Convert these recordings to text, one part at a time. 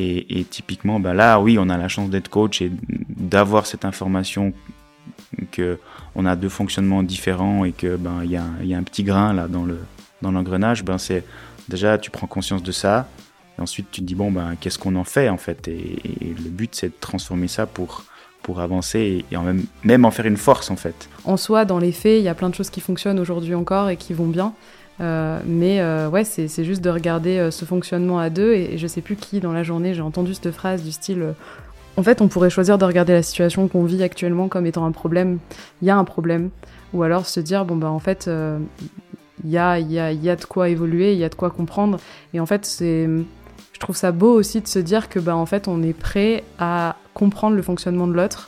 Et, typiquement, bah là, oui, on a la chance d'être coach et d'avoir cette information que on a deux fonctionnements différents et que ben il y a, un petit grain là dans le dans l'engrenage. Ben c'est déjà tu prends conscience de ça. Et ensuite tu te dis bon ben qu'est-ce qu'on en fait en fait? Et, et le but c'est de transformer ça pour pour avancer et, en même, même en faire une force en fait. En soi, dans les faits, il y a plein de choses qui fonctionnent aujourd'hui encore et qui vont bien. Euh, mais euh, ouais, c'est juste de regarder euh, ce fonctionnement à deux. Et, et, je sais plus qui dans la journée, j'ai entendu cette phrase du style euh, En fait, on pourrait choisir de regarder la situation qu'on vit actuellement comme étant un problème. Il y a un problème. Ou alors se dire Bon, bah en fait, il y a, y, a, y a de quoi évoluer, il y a de quoi comprendre. Et en fait, c'est. Je trouve ça beau aussi de se dire que bah en fait on est prêt à comprendre le fonctionnement de l'autre.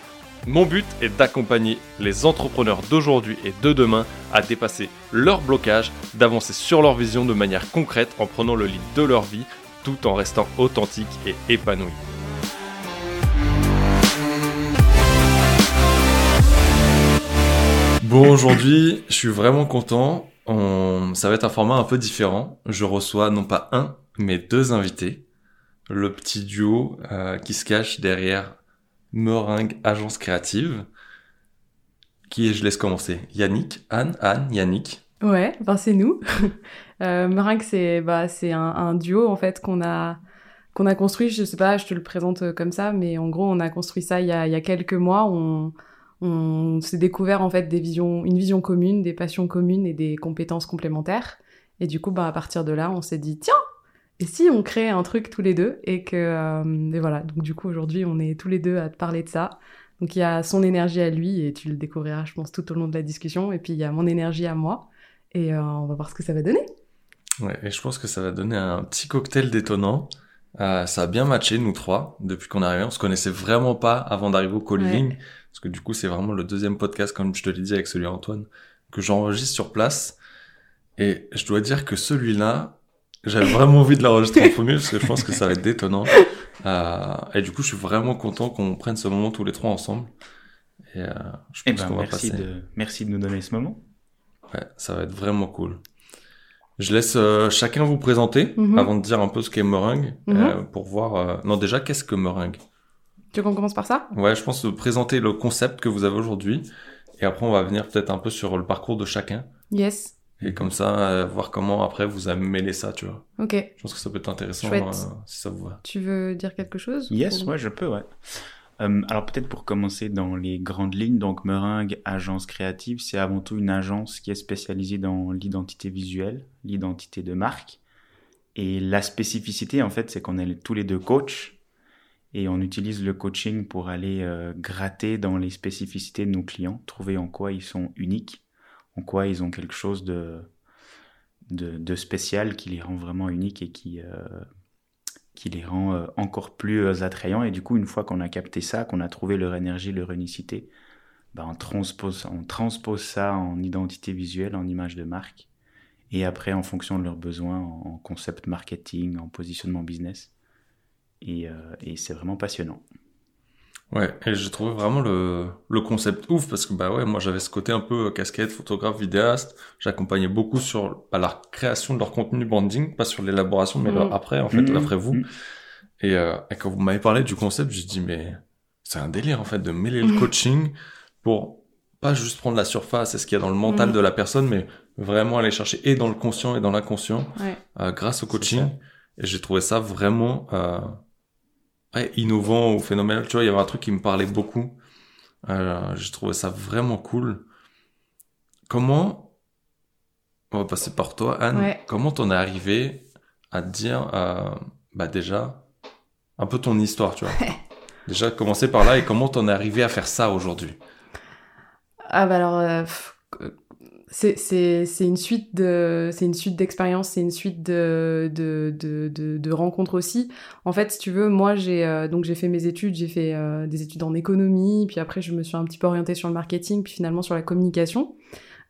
Mon but est d'accompagner les entrepreneurs d'aujourd'hui et de demain à dépasser leurs blocages, d'avancer sur leur vision de manière concrète en prenant le lead de leur vie tout en restant authentique et épanoui. Bon, aujourd'hui, je suis vraiment content. On... Ça va être un format un peu différent. Je reçois non pas un, mais deux invités. Le petit duo euh, qui se cache derrière Meringue Agence Créative. Qui je laisse commencer. Yannick, Anne, Anne, Yannick. Ouais, ben c'est nous. euh, Meringue, c'est bah, un, un, duo en fait qu'on a a construit. Je sais pas, je te le présente comme ça, mais en gros, on a construit ça il y a, il y a quelques mois. On on s'est découvert en fait des visions, une vision commune, des passions communes et des compétences complémentaires. Et du coup, bah, à partir de là, on s'est dit tiens, et si on crée un truc tous les deux et que euh, et voilà. Donc du coup, aujourd'hui, on est tous les deux à te parler de ça. Donc il y a son énergie à lui et tu le découvriras, je pense, tout au long de la discussion. Et puis il y a mon énergie à moi et euh, on va voir ce que ça va donner. Ouais, et je pense que ça va donner un petit cocktail détonnant. Euh, ça a bien matché nous trois depuis qu'on est arrivé. On se connaissait vraiment pas avant d'arriver au co-living. Ouais. Parce que du coup, c'est vraiment le deuxième podcast, comme je te l'ai dit avec celui d'Antoine, que j'enregistre sur place. Et je dois dire que celui-là, j'avais vraiment envie de l'enregistrer en premier parce que je pense que ça va être détonnant. Euh, et du coup, je suis vraiment content qu'on prenne ce moment tous les trois ensemble. Et euh, je pense eh ben, qu'on va merci passer. De, merci de nous donner ce moment. Ouais, ça va être vraiment cool. Je laisse euh, chacun vous présenter mm -hmm. avant de dire un peu ce qu'est Meringue mm -hmm. pour voir. Non, déjà, qu'est-ce que Meringue? Tu veux qu'on commence par ça? Ouais, je pense de présenter le concept que vous avez aujourd'hui. Et après, on va venir peut-être un peu sur le parcours de chacun. Yes. Et comme ça, euh, voir comment après vous avez mêlé ça, tu vois. Ok. Je pense que ça peut être intéressant euh, si ça vous va. Tu veux dire quelque chose Yes, ou... ouais, je peux, ouais. Euh, alors peut-être pour commencer dans les grandes lignes, donc Meringue, agence créative, c'est avant tout une agence qui est spécialisée dans l'identité visuelle, l'identité de marque. Et la spécificité, en fait, c'est qu'on est tous les deux coachs et on utilise le coaching pour aller euh, gratter dans les spécificités de nos clients, trouver en quoi ils sont uniques, en quoi ils ont quelque chose de, de, de spécial qui les rend vraiment uniques et qui, euh, qui les rend euh, encore plus euh, attrayants. Et du coup, une fois qu'on a capté ça, qu'on a trouvé leur énergie, leur unicité, bah, on, transpose, on transpose ça en identité visuelle, en image de marque. Et après, en fonction de leurs besoins, en concept marketing, en positionnement business et, euh, et c'est vraiment passionnant. Ouais, et j'ai trouvé vraiment le, le concept ouf parce que bah ouais, moi j'avais ce côté un peu casquette, photographe, vidéaste. J'accompagnais beaucoup sur bah, la création de leur contenu branding, pas sur l'élaboration, mais mmh. après en fait, mmh. après vous. Mmh. Et, euh, et, quand vous m'avez parlé du concept, j'ai dit mais c'est un délire en fait de mêler le coaching pour pas juste prendre la surface et ce qu'il y a dans le mental de la personne, mais vraiment aller chercher et dans le conscient et dans l'inconscient ouais. euh, grâce au coaching. Et j'ai trouvé ça vraiment euh, ouais, innovant ou phénoménal. Tu vois, il y avait un truc qui me parlait beaucoup. Euh, j'ai trouvé ça vraiment cool. Comment, on va passer par toi, Anne. Ouais. Comment t'en es arrivé à te dire, euh, bah déjà, un peu ton histoire, tu vois. déjà, commencer par là et comment t'en es arrivé à faire ça aujourd'hui? Ah bah alors, euh, c'est une suite de c'est une suite d'expériences c'est une suite de de, de de de rencontres aussi. En fait si tu veux moi j'ai euh, donc j'ai fait mes études j'ai fait euh, des études en économie puis après je me suis un petit peu orientée sur le marketing puis finalement sur la communication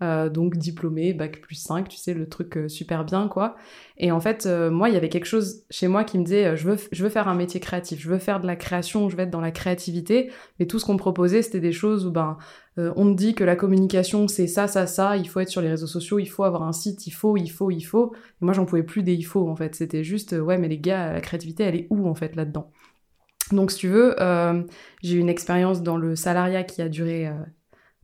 euh, donc diplômé, bac plus 5, tu sais, le truc euh, super bien, quoi. Et en fait, euh, moi, il y avait quelque chose chez moi qui me disait, je, veux, je veux faire un métier créatif, je veux faire de la création, je veux être dans la créativité, mais tout ce qu'on me proposait, c'était des choses où, ben, on me dit que la communication, c'est ça, ça, ça, il faut être sur les réseaux sociaux, il faut avoir un site, il faut, il faut, il faut. Et moi, j'en pouvais plus des il faut, en fait. C'était juste, ouais, mais les gars, la créativité, elle est où, en fait, là-dedans? Donc, si tu veux, j'ai eu une expérience dans le salariat qui a duré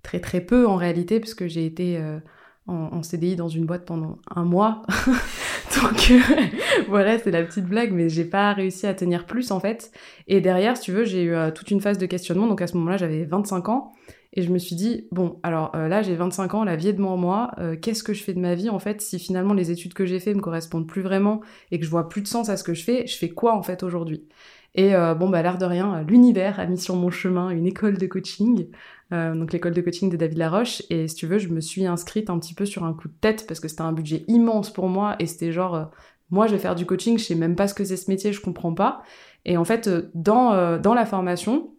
très très peu en réalité, puisque j'ai été euh, en, CDI dans une boîte pendant un mois. Donc euh, voilà, c'est la petite blague, mais j'ai pas réussi à tenir plus en fait. Et derrière, si tu veux, j'ai eu euh, toute une phase de questionnement. Donc à ce moment-là, j'avais 25 ans. Et je me suis dit, bon, alors là, j'ai 25 ans, la vie est devant moi, qu'est-ce que je fais de ma vie en fait si finalement les études que j'ai fait me correspondent plus vraiment et que je vois plus de sens à ce que je fais, je fais quoi en fait aujourd'hui? Et bon, bah l'air de rien, l'univers a mis sur mon chemin une école de coaching euh, donc l'école de coaching de David Laroche. Et si tu veux, je me suis inscrite un petit peu sur un coup de tête parce que c'était un budget immense pour moi et c'était genre, euh, moi je vais faire du coaching, je sais même pas ce que c'est ce métier, je comprends pas. Et en fait, euh, dans, dans la formation,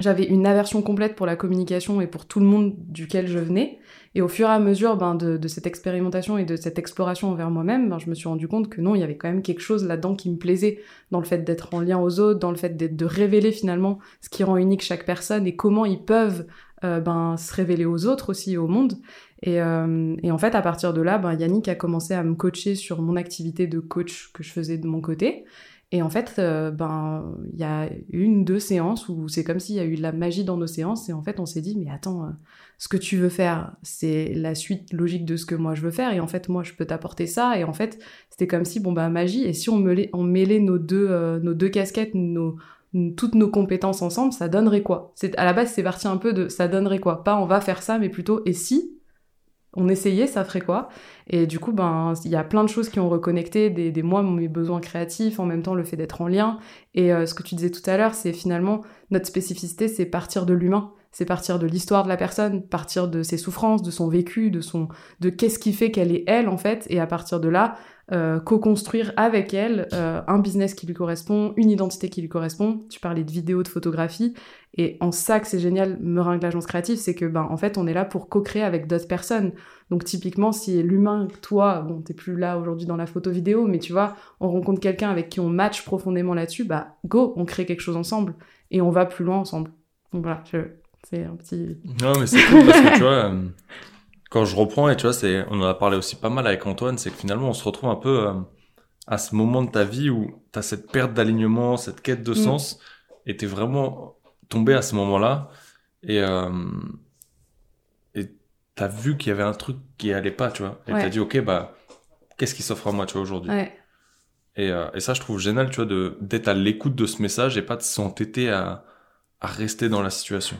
j'avais une aversion complète pour la communication et pour tout le monde duquel je venais. Et au fur et à mesure ben, de, de cette expérimentation et de cette exploration envers moi-même, ben, je me suis rendu compte que non, il y avait quand même quelque chose là-dedans qui me plaisait, dans le fait d'être en lien aux autres, dans le fait de révéler finalement ce qui rend unique chaque personne et comment ils peuvent euh, ben, se révéler aux autres aussi, au monde. Et, euh, et, en fait, à partir de là, ben, Yannick a commencé à me coacher sur mon activité de coach que je faisais de mon côté. Et en fait, euh, ben, il y a une, deux séances où c'est comme s'il y a eu de la magie dans nos séances. Et en fait, on s'est dit, mais attends, ce que tu veux faire, c'est la suite logique de ce que moi je veux faire. Et en fait, moi, je peux t'apporter ça. Et en fait, c'était comme si, bon, bah, magie. Et si on mêlait, on mêlait nos deux, nos deux casquettes, nos, toutes nos compétences ensemble, ça donnerait quoi? C'est à la base c'est parti un peu de ça donnerait quoi? Pas on va faire ça, mais plutôt et si? On essayait, ça ferait quoi? Et du coup, ben il y a plein de choses qui ont reconnecté des, des moi mes besoins créatifs, en même temps le fait d'être en lien. Et euh, ce que tu disais tout à l'heure, c'est finalement notre spécificité, c'est partir de l'humain. C'est partir de l'histoire de la personne, partir de ses souffrances, de son vécu, de son, de qu'est-ce qui fait qu'elle est elle en fait, et à partir de là, euh, co-construire avec elle euh, un business qui lui correspond, une identité qui lui correspond. Tu parlais de vidéo, de photographie, et en ça que c'est génial, Meringue l'agence créative, c'est que ben en fait on est là pour co-créer avec d'autres personnes. Donc typiquement si l'humain, toi, bon t'es plus là aujourd'hui dans la photo vidéo, mais tu vois, on rencontre quelqu'un avec qui on match profondément là-dessus, bah go, on crée quelque chose ensemble et on va plus loin ensemble. Donc voilà, c'est un petit. Non, mais c'est cool parce que tu vois, euh, quand je reprends, et tu vois, c'est, on en a parlé aussi pas mal avec Antoine, c'est que finalement, on se retrouve un peu euh, à ce moment de ta vie où tu as cette perte d'alignement, cette quête de mm. sens, et tu es vraiment tombé à ce moment-là, et euh, et t'as vu qu'il y avait un truc qui allait pas, tu vois, et tu t'as dit, ok, bah, qu'est-ce qui s'offre à moi, tu vois, aujourd'hui? Ouais. et, et ça, je trouve génial, tu vois, de, d'être à l'écoute de ce message et pas de s'entêter à, à rester dans la situation.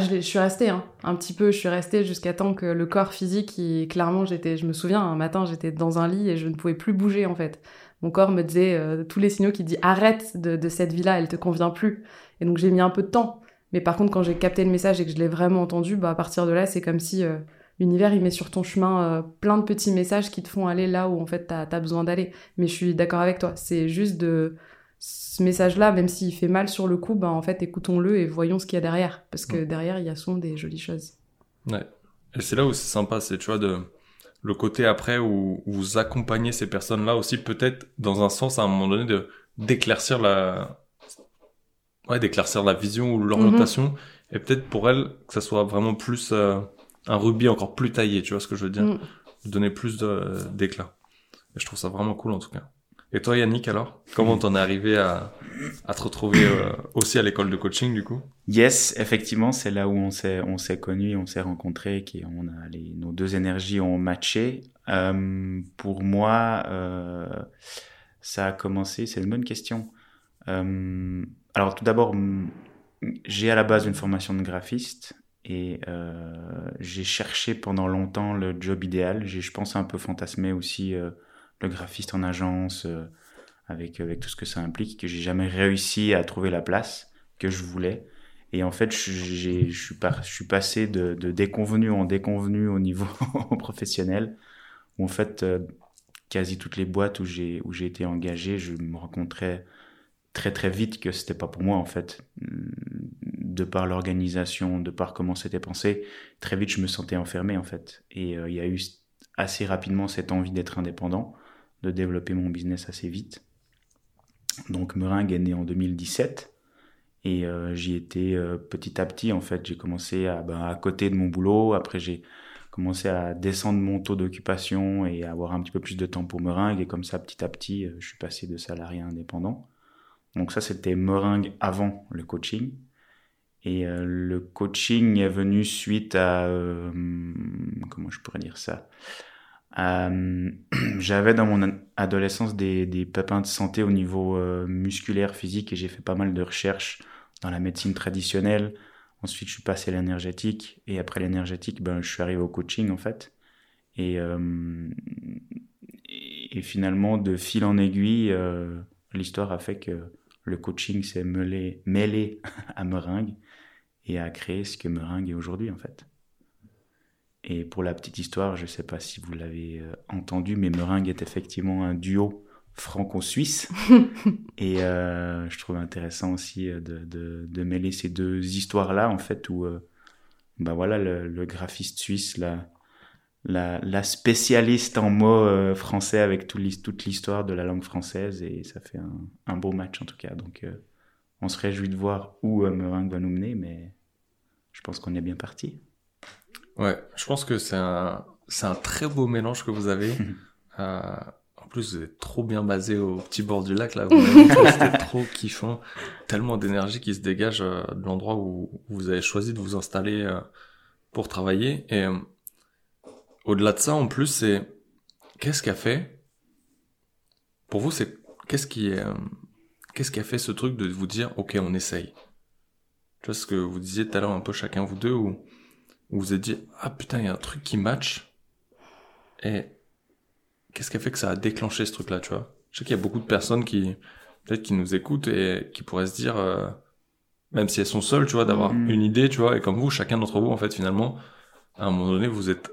Je, suis restée hein. un petit peu, je suis restée jusqu'à temps que le corps physique, il, clairement, j'étais, je me souviens, un matin, j'étais dans un lit et je ne pouvais plus bouger en fait. Mon corps me disait euh, tous les signaux qui dit arrête de, de cette vie-là, elle te convient plus. Et donc j'ai mis un peu de temps. Mais par contre, quand j'ai capté le message et que je l'ai vraiment entendu, bah à partir de là, c'est comme si euh, l'univers il met sur ton chemin euh, plein de petits messages qui te font aller là où en fait t'as as besoin d'aller. Mais je suis d'accord avec toi, c'est juste de ce message-là, même s'il fait mal sur le coup, ben en fait, écoutons-le et voyons ce qu'il y a derrière. Parce que derrière, il y a souvent des jolies choses. Ouais. Et c'est là où c'est sympa, c'est, tu vois, de, le côté après où, vous accompagnez ces personnes-là aussi, peut-être, dans un sens, à un moment donné, de, d'éclaircir la, ouais, d'éclaircir la vision ou l'orientation. Mhm. Et peut-être pour elles, que ça soit vraiment plus, euh, un rubis encore plus taillé, tu vois ce que je veux dire? Mm. Donner plus de, d'éclat. Et je trouve ça vraiment cool, en tout cas. Et toi, Yannick, alors? Comment t'en es arrivé à, te retrouver euh, aussi à l'école de coaching, du coup? Yes, effectivement, c'est là où on s'est on connus, on s'est rencontrés, qui on a les, nos deux énergies ont matché. Euh, pour moi, euh, ça a commencé. C'est une bonne question. Alors, tout d'abord, j'ai à la base une formation de graphiste et j'ai cherché pendant longtemps le job idéal. J'ai, je pense, un peu fantasmé aussi le graphiste en agence, euh, avec, avec tout ce que ça implique, que j'ai jamais réussi à trouver la place que je voulais. Et en fait, je, suis, par- je suis passé de, de déconvenu en déconvenu au niveau professionnel, où en fait, euh, quasi toutes les boîtes où j'ai où j'ai été engagé, je me rencontrais très très vite que c'était pas pour moi en fait. De par l'organisation, de par comment c'était pensé, très vite je me sentais enfermé en fait. Et euh, il y a eu assez rapidement cette envie d'être indépendant, de développer mon business assez vite. Donc Meringue est né en 2017 et euh, j'y étais euh, petit à petit en fait. J'ai commencé à, ben, à côté de mon boulot, après j'ai commencé à descendre mon taux d'occupation et avoir un petit peu plus de temps pour Meringue et comme ça petit à petit euh, je suis passé de salarié à indépendant. Donc ça c'était Meringue avant le coaching. Et le coaching est venu suite à... comment je pourrais dire ça? Euh, J'avais dans mon ad- adolescence des, des pépins de santé au niveau euh, musculaire, physique, et j'ai fait pas mal de recherches dans la médecine traditionnelle. Ensuite, je suis passé à l'énergétique, et après l'énergétique, ben, je suis arrivé au coaching, en fait. Et, euh, et finalement, de fil en aiguille, euh, l'histoire a fait que le coaching s'est mêlé à Meringue et a créé ce que Meringue est aujourd'hui, en fait. Et pour la petite histoire, je ne sais pas si vous l'avez euh, entendu, mais Meringue est effectivement un duo franco-suisse. et euh, je trouve intéressant aussi euh, de, de, de mêler ces deux histoires-là, en fait, où euh, bah voilà, le, le graphiste suisse, la, la, la spécialiste en mots euh, français avec tout toute l'histoire de la langue française, et ça fait un, un beau match en tout cas. Donc on se réjouit de voir où Meringue va nous mener, mais je pense qu'on est bien parti. Ouais, je pense que c'est un, c'est un très beau mélange que vous avez. Euh, en plus, vous êtes trop bien basé au petit bord du lac, là. C'était trop kiffant. Tellement d'énergie qui se dégage euh, de l'endroit où, vous avez choisi de vous installer euh, pour travailler. Et euh, au-delà de ça, en plus, c'est qu'est-ce qu'a fait Pour vous, c'est qu'est-ce qui est, qu'est-ce qui a fait ce truc de vous dire, ok, on essaye? Tu vois ce que vous disiez tout à l'heure un peu chacun vous deux où où vous vous êtes dit ah putain il y a un truc qui match et qu'est-ce qui a fait que ça a déclenché ce truc là tu vois? Je sais qu'il y a beaucoup de personnes qui peut-être qui nous écoutent et qui pourraient se dire euh, même si elles sont seules tu vois d'avoir Mhm. une idée tu vois et comme vous chacun d'entre vous en fait finalement à un moment donné vous êtes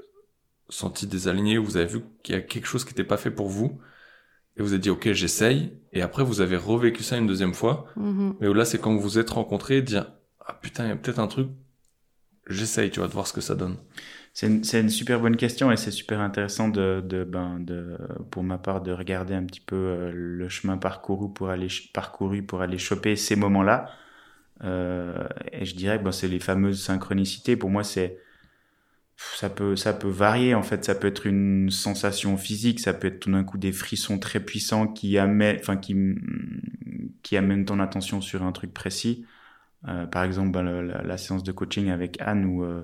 senti désaligné vous avez vu qu'il y a quelque chose qui n'était pas fait pour vous et vous avez dit ok j'essaye et après vous avez revécu ça une deuxième fois Mhm. mais là c'est quand vous vous êtes rencontrés dire ah putain il y a peut-être un truc j'essaye tu vois de voir ce que ça donne C'est une, une super bonne question et c'est super intéressant de, de, ben, de, pour ma part de regarder un petit peu euh, le chemin parcouru pour aller, parcouru pour aller choper ces moments-là. Euh, et je dirais que ben, c'est les fameuses synchronicités. Pour moi, c'est ça peut, ça peut varier en fait. Ça peut être une sensation physique, ça peut être tout d'un coup des frissons très puissants qui amènent, enfin qui, qui amènent ton attention sur un truc précis. Euh, par exemple, ben, la, séance de coaching avec Anne où euh,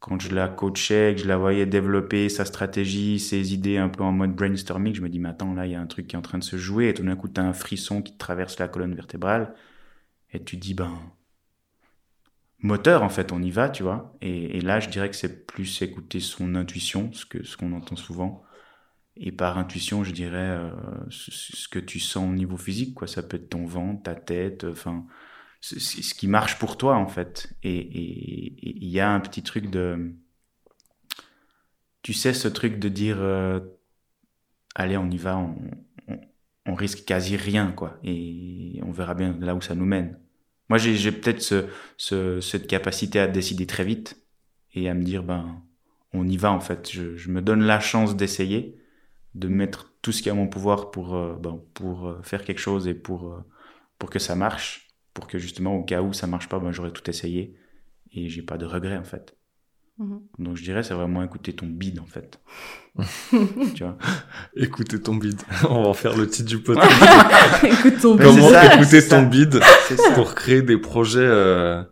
quand je la coachais, que je la voyais développer sa stratégie, ses idées un peu en mode brainstorming, je me dis, mais attends, là, il y a un truc qui est en train de se jouer, et tout d'un coup, tu as un frisson qui traverse la colonne vertébrale, et tu dis, ben, moteur, en fait, on y va, tu vois. Et, là, je dirais que c'est plus écouter son intuition, ce que ce qu'on entend souvent. Et par intuition, je dirais euh, ce, que tu sens au niveau physique, quoi. Ça peut être ton ventre, ta tête, enfin, c'est ce qui marche pour toi, en fait. Et il y a un petit truc de, tu sais, ce truc de dire, euh, allez, on y va, on, on, risque quasi rien, quoi. Et on verra bien là où ça nous mène. Moi, j'ai peut-être ce, ce, cette capacité à décider très vite et à me dire, ben, on y va, en fait. Je, je me donne la chance d'essayer, de mettre tout ce qui est à mon pouvoir pour, euh, ben, pour euh, faire quelque chose et pour, euh, pour que ça marche. Pour que justement, au cas où ça marche pas, ben, j'aurais tout essayé et j'ai pas de regrets, en fait. Mhm. Donc je dirais c'est vraiment écouter ton bide en fait. tu vois. écoutez ton bide on va en faire le titre du podcast Écoute ton bide. comment ça, écouter ton ça. bide pour créer des projets euh,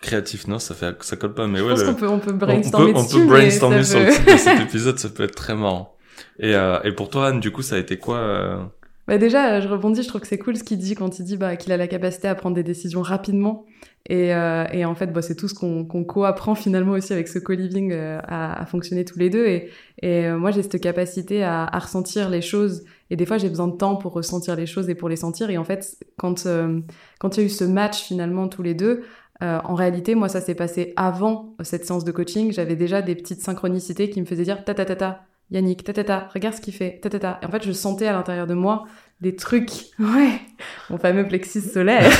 créatifs? Non ça fait ça colle pas mais Je ouais pense le- qu'on peut, on peut on brainstormer peut, on peut brainstormer sur le titre de cet épisode, ça peut être très marrant. Et, euh, et pour toi, Anne, du coup, ça a été quoi euh, Bah déjà, je rebondis, je trouve que c'est cool ce qu'il dit quand il dit bah, qu'il a la capacité à prendre des décisions rapidement. Et, euh, et en fait, bah, c'est tout ce qu'on qu'on co-apprend finalement aussi avec ce co-living euh, à, à fonctionner tous les deux. Et, et euh, moi, j'ai cette capacité à, à ressentir les choses. Et des fois, j'ai besoin de temps pour ressentir les choses et pour les sentir. Et en fait, quand euh, quand il y a eu ce match finalement tous les deux, Euh, en réalité, moi, ça s'est passé avant cette séance de coaching. J'avais déjà des petites synchronicités qui me faisaient dire ta ta ta ta, Yannick, ta ta ta, regarde ce qu'il fait, ta ta ta. Et en fait, je sentais à l'intérieur de moi des trucs, ouais, mon fameux plexus solaire,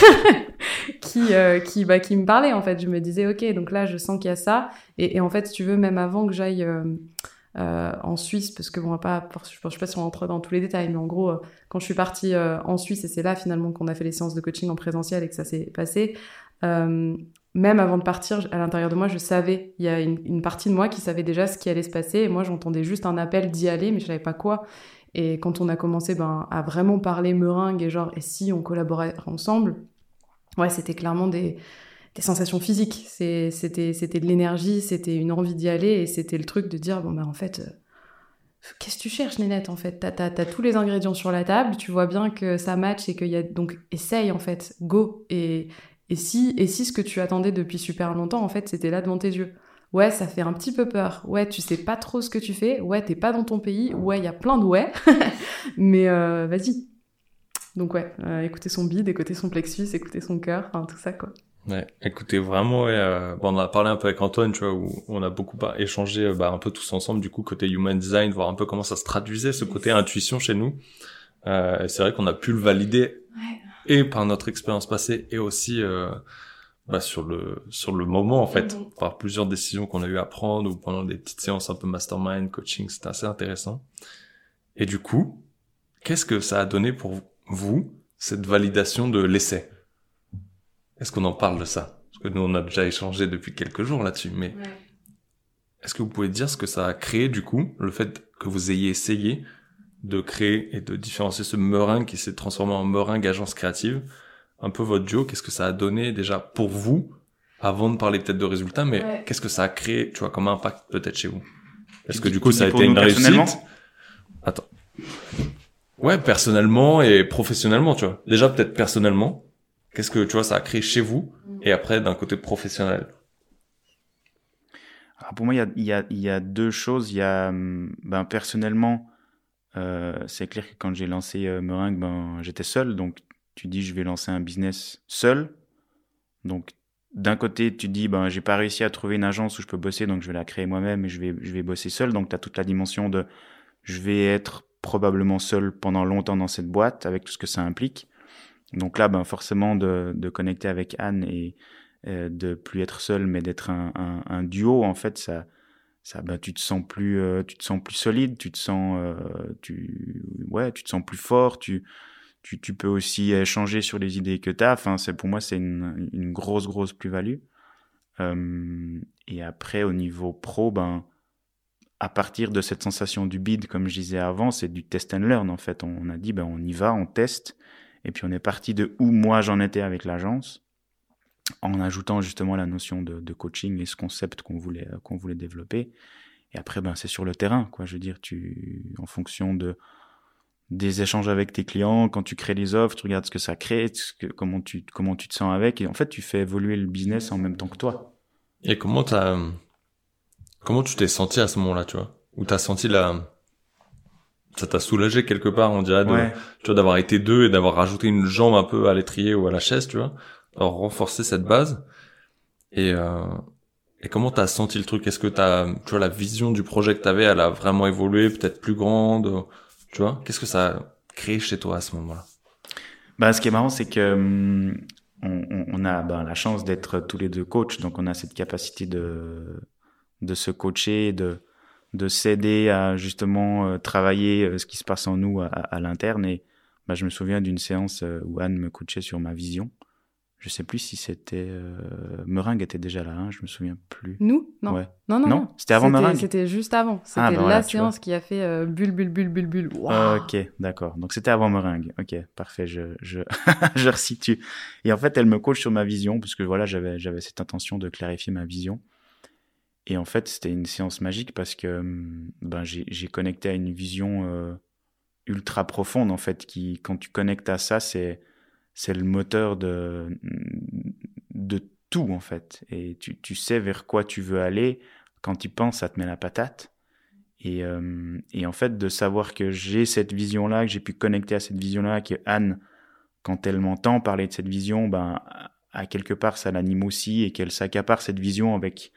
qui, euh, qui, bah, qui me parlait en fait. Je me disais, ok, donc là, je sens qu'il y a ça. Et, en fait, si tu veux, même avant que j'aille euh, euh, en Suisse, parce que bon, on va pas, je sais pas si on rentre dans tous les détails, mais en gros, quand je suis partie en Suisse, et c'est là finalement qu'on a fait les séances de coaching en présentiel et que ça s'est passé, même avant de partir, à l'intérieur de moi, je savais, il y a une, une, partie de moi qui savait déjà ce qui allait se passer, et moi j'entendais juste un appel d'y aller, mais je savais pas quoi. Et quand on a commencé ben, à vraiment parler meringue et genre, et si on collaborait ensemble, ouais, c'était clairement des, des sensations physiques. C'était, de l'énergie, c'était une envie d'y aller et c'était le truc de dire bon bah en fait, euh, qu'est-ce que tu cherches, Nénette en fait? T'as as, tous les ingrédients sur la table, tu vois bien que ça match et qu'il y a donc essaye en fait, go et et si et si ce que tu attendais depuis super longtemps en fait c'était là devant tes yeux. Ouais, ça fait un petit peu peur. Ouais, tu sais pas trop ce que tu fais. Ouais, t'es pas dans ton pays. Ouais, il y a plein de ouais. Mais euh, vas-y. Donc ouais, euh, écouter son bide, écouter son plexus, écouter son cœur, enfin tout ça quoi. Ouais, écoutez, vraiment, euh, bon, on a parlé un peu avec Antoine, tu vois, où on a beaucoup échangé euh, bah, un peu tous ensemble, du coup, côté human design, voir un peu comment ça se traduisait, ce côté intuition chez nous. Euh, c'est vrai qu'on a pu le valider ouais. Et par notre expérience passée et aussi euh, bah, sur le sur le moment en fait, mm-hmm. par plusieurs décisions qu'on a eu à prendre ou pendant des petites séances un peu mastermind, coaching, c'était assez intéressant. Et du coup, qu'est-ce que ça a donné pour vous cette validation de l'essai? Est-ce qu'on en parle de ça? Parce que nous, on a déjà échangé depuis quelques jours là-dessus, mais ouais. est-ce que vous pouvez dire ce que ça a créé du coup, le fait que vous ayez essayé de créer et de différencier ce meringue qui s'est transformé en meringue agence créative, un peu votre duo, qu'est-ce que ça a donné déjà pour vous, avant de parler peut-être de résultats, mais ouais. qu'est-ce que ça a créé, tu vois, comme impact peut-être chez vous? Est-ce que du coup, ça a été une réussite? Attends. Ouais, personnellement et professionnellement, tu vois. Déjà peut-être personnellement, Qu'est-ce que tu vois ça a créé chez vous et après d'un côté professionnel? Alors Pour moi, il y a, y, a, y a, deux choses. Il y a ben, personnellement, euh, c'est clair que quand j'ai lancé euh, Meringue, ben, j'étais seul. Donc tu dis je vais lancer un business seul. Donc d'un côté, tu dis ben j'ai pas réussi à trouver une agence où je peux bosser, donc je vais la créer moi-même et je vais je vais bosser seul. Donc tu as toute la dimension de je vais être probablement seul pendant longtemps dans cette boîte avec tout ce que ça implique. Donc là, ben forcément, de, de connecter avec Anne et euh, de plus être seul, mais d'être un, un, duo, en fait, ça, ça, ben, tu te sens plus, euh, tu te sens plus solide, tu te sens, euh, tu, ouais, tu te sens plus fort, tu, tu, tu peux aussi échanger sur les idées que tu as. Enfin, c'est pour moi, c'est une, une grosse, grosse plus-value. Euh, et après, au niveau pro, ben, à partir de cette sensation du bid, comme je disais avant, c'est du test and learn. En fait, on a dit, ben, on y va, on teste et puis on est parti de où moi j'en étais avec l'agence, en ajoutant justement la notion de, de coaching et ce concept qu'on voulait qu'on voulait développer. Et après, ben c'est sur le terrain, quoi. Je veux dire, tu, en fonction de des échanges avec tes clients, quand tu crées les offres, tu regardes ce que ça crée, ce que, comment tu comment tu te sens avec, et en fait, tu fais évoluer le business en même temps que toi. Et comment t'as comment tu t'es senti à ce moment-là, tu vois, où t'as senti la ça t'a soulagé quelque part, on dirait, de, ouais. tu vois, d'avoir été deux et d'avoir rajouté une jambe un peu à l'étrier ou à la chaise, tu vois, renforcer cette base. Et, euh, et comment t'as senti le truc? Est-ce que t'as, tu vois, la vision du projet que t'avais, elle a vraiment évolué, peut-être plus grande, tu vois? Qu'est-ce que ça a créé chez toi à ce moment-là? Bah, ce qui est marrant, c'est que hum, on, a ben, la chance d'être tous les deux coachs, donc on a cette capacité de de se coacher, de de s'aider à justement euh, travailler euh, ce qui se passe en nous à, à l'interne. Et bah, je me souviens d'une séance euh, où Anne me coachait sur ma vision. Je sais plus si c'était euh, Meringue était déjà là, hein, je me souviens plus. Nous? Non. Ouais. Non, non, non. C'était avant Meringue C'était juste avant. C'était ah, bah, la voilà, séance qui a fait euh, bulle, bulle, bulle, bulle, bulle. Wow. ok, d'accord. Donc c'était avant Meringue. Ok, parfait, je, je, je resitue. Et en fait, elle me coach sur ma vision, puisque voilà, j'avais, j'avais cette intention de clarifier ma vision. Et en fait, c'était une séance magique parce que hum, ben, j'ai connecté à une vision euh, ultra profonde, en fait, qui, quand tu connectes à ça, c'est c'est le moteur de, de tout, en fait. Et tu, tu sais vers quoi tu veux aller. Quand tu penses, ça te met la patate. Et, euh, et en fait, de savoir que j'ai cette vision-là, que j'ai pu connecter à cette vision-là, que Anne, quand elle m'entend parler de cette vision, ben, à quelque part ça l'anime aussi et qu'elle s'accapare cette vision avec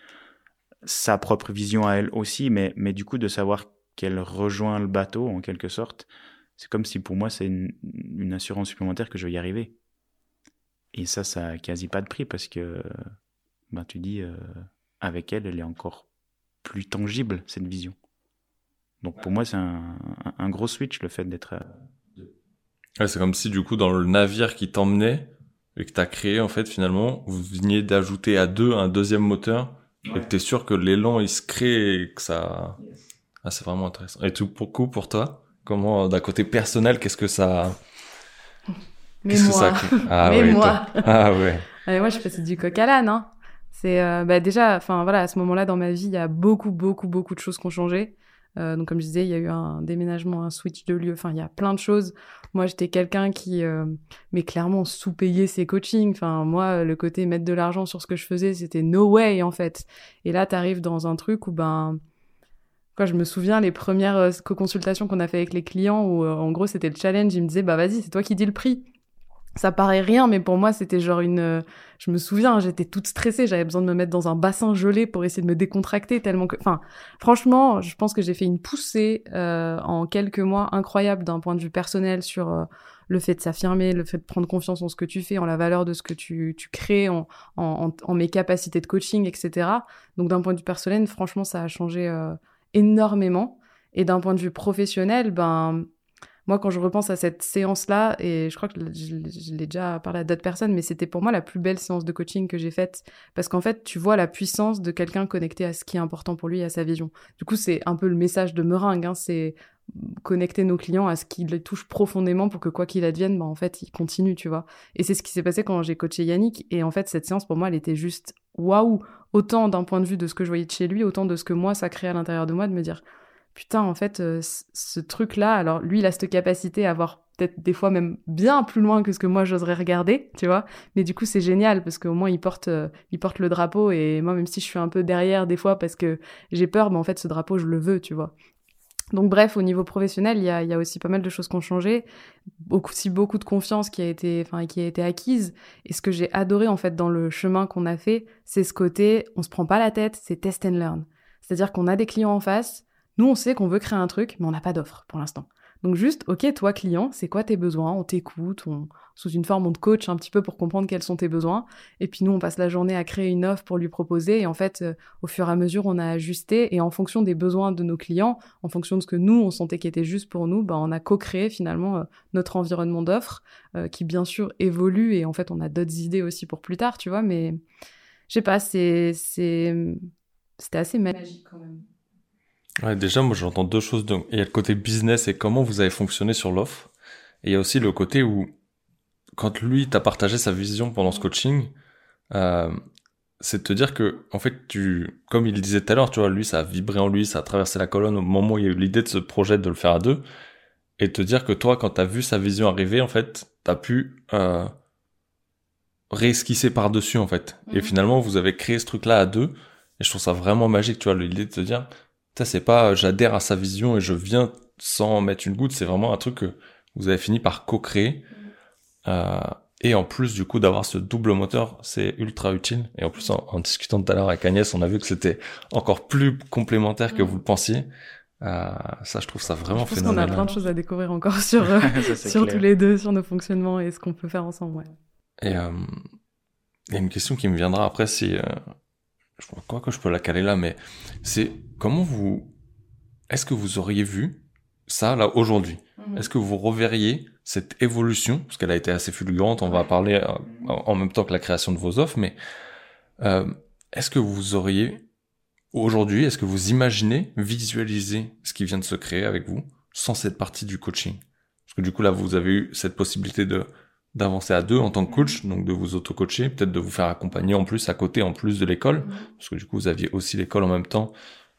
sa propre vision à elle aussi, mais, mais du coup de savoir qu'elle rejoint le bateau en quelque sorte, c'est comme si pour moi c'est une, assurance supplémentaire que je vais y arriver. Et ça, ça a quasi pas de prix parce que ben, tu dis, euh, avec elle, elle est encore plus tangible, cette vision. Donc pour moi, c'est un, un, gros switch le fait d'être. Euh, ouais, c'est comme si du coup, dans le navire qui t'emmenait et que tu as créé, en fait, finalement, vous veniez d'ajouter à deux un deuxième moteur et que tu es sûr que l'élan il se crée et que ça. Ah, c'est vraiment intéressant. Et tout pour coup, pour toi, comment, d'un côté personnel, qu'est-ce que ça. Mais moi. Ça... Ah, Mais moi. Ah ouais. Moi, je du coq à l'âne, hein. C'est euh, bah déjà, enfin voilà, à ce moment-là dans ma vie, il y a beaucoup, beaucoup, beaucoup de choses qui ont changé. Euh, donc comme je disais, il y a eu un déménagement, un switch de lieu. Enfin, il y a plein de choses. Moi, j'étais quelqu'un qui, euh, mais clairement, sous-payait ses coachings. Enfin, moi, le côté mettre de l'argent sur ce que je faisais, c'était no way en fait. Et là, t'arrives dans un truc où ben Je me souviens les premières co-consultations qu'on a fait avec les clients où en gros c'était le challenge, ils me disaient bah vas-y, c'est toi qui dis le prix ça paraît rien, mais pour moi, c'était genre une. Euh, je me souviens, j'étais toute stressée, j'avais besoin de me mettre dans un bassin gelé pour essayer de me décontracter tellement que. Enfin, franchement, je pense que j'ai fait une poussée euh, en quelques mois incroyable d'un point de vue personnel sur euh, le fait de s'affirmer, le fait de prendre confiance en ce que tu fais, en la valeur de ce que tu, tu crées, en, en, en, mes capacités de coaching, etc. Donc, d'un point de vue personnel, franchement, ça a changé énormément. Et d'un point de vue professionnel, ben moi, quand je repense à cette séance-là, et je crois que je, l'ai déjà parlé à d'autres personnes, mais c'était pour moi la plus belle séance de coaching que j'ai faite, parce qu'en fait, tu vois la puissance de quelqu'un connecté à ce qui est important pour lui, à sa vision. Du coup, c'est un peu le message de Meringue, hein, c'est connecter nos clients à ce qui les touche profondément pour que quoi qu'il advienne, bah, en fait, ils continuent, tu vois. Et c'est ce qui s'est passé quand j'ai coaché Yannick, et en fait, cette séance, pour moi, elle était juste waouh, autant d'un point de vue de ce que je voyais de chez lui, autant de ce que moi, ça crée à l'intérieur de moi, de me dire, putain, en fait, euh, ce truc-là, alors lui, il a cette capacité à avoir peut-être des fois même bien plus loin que ce que moi j'oserais regarder, tu vois. Mais du coup, c'est génial parce qu'au moins il porte, euh, il porte le drapeau et moi, même si je suis un peu derrière des fois parce que j'ai peur, mais en fait, ce drapeau, je le veux, tu vois. Donc bref, au niveau professionnel, il y a, y a, aussi pas mal de choses qui ont changé, beaucoup, aussi beaucoup de confiance qui a été, enfin, qui a été acquise. Et ce que j'ai adoré en fait dans le chemin qu'on a fait, c'est ce côté, on se prend pas la tête, c'est test and learn. C'est-à-dire qu'on a des clients en face, nous, on sait qu'on veut créer un truc, mais on n'a pas d'offre pour l'instant. Donc juste, ok, toi client, c'est quoi tes besoins? On t'écoute, sous une forme, on te coach un petit peu pour comprendre quels sont tes besoins. Et puis nous, on passe la journée à créer une offre pour lui proposer. Et en fait, euh, au fur et à mesure, on a ajusté. Et en fonction des besoins de nos clients, en fonction de ce que nous, on sentait qui était juste pour nous, bah, on a co-créé finalement euh, notre environnement d'offres, euh, qui bien sûr évolue. Et en fait, on a d'autres idées aussi pour plus tard, tu vois. Mais je sais pas, c'est, c'est, c'était assez magique quand même. Ouais, déjà, moi, j'entends deux choses. Donc, il y a le côté business et comment vous avez fonctionné sur l'offre. Et il y a aussi le côté où, quand lui t'a partagé sa vision pendant ce coaching, euh, c'est de te dire que, en fait, tu, comme il disait tout à l'heure, tu vois, lui, ça a vibré en lui, ça a traversé la colonne au moment où il y a eu l'idée de ce projet de le faire à deux. Et te dire que toi, quand t'as vu sa vision arriver, en fait, t'as pu, euh, réesquisser par-dessus, en fait. Et mhm. finalement, vous avez créé ce truc-là à deux. Et je trouve ça vraiment magique, tu vois, l'idée de te dire, c'est pas j'adhère à sa vision et je viens sans mettre une goutte, c'est vraiment un truc que vous avez fini par co-créer. Euh, et en plus, du coup, d'avoir ce double moteur, c'est ultra utile. Et en plus, en, discutant tout à l'heure avec Agnès, on a vu que c'était encore plus complémentaire que mm. vous le pensiez. Euh, ça, je trouve ça vraiment je pense qu'on a plein de choses à découvrir encore sur, euh, sur tous les deux, sur nos fonctionnements et ce qu'on peut faire ensemble. Ouais. Et euh, il y a une question qui me viendra après, si euh, je crois que je peux la caler là, mais c'est comment vous, est-ce que vous auriez vu ça là aujourd'hui? Mhm. Est-ce que vous reverriez cette évolution, parce qu'elle a été assez fulgurante, on va parler euh, en même temps que la création de vos offres, mais euh, est-ce que vous auriez aujourd'hui, est-ce que vous imaginez visualiser ce qui vient de se créer avec vous sans cette partie du coaching? Parce que du coup là, vous avez eu cette possibilité de d'avancer à deux en tant que coach, donc de vous auto-coacher, peut-être de vous faire accompagner en plus à côté, en plus de l'école, mhm. parce que du coup vous aviez aussi l'école en même temps,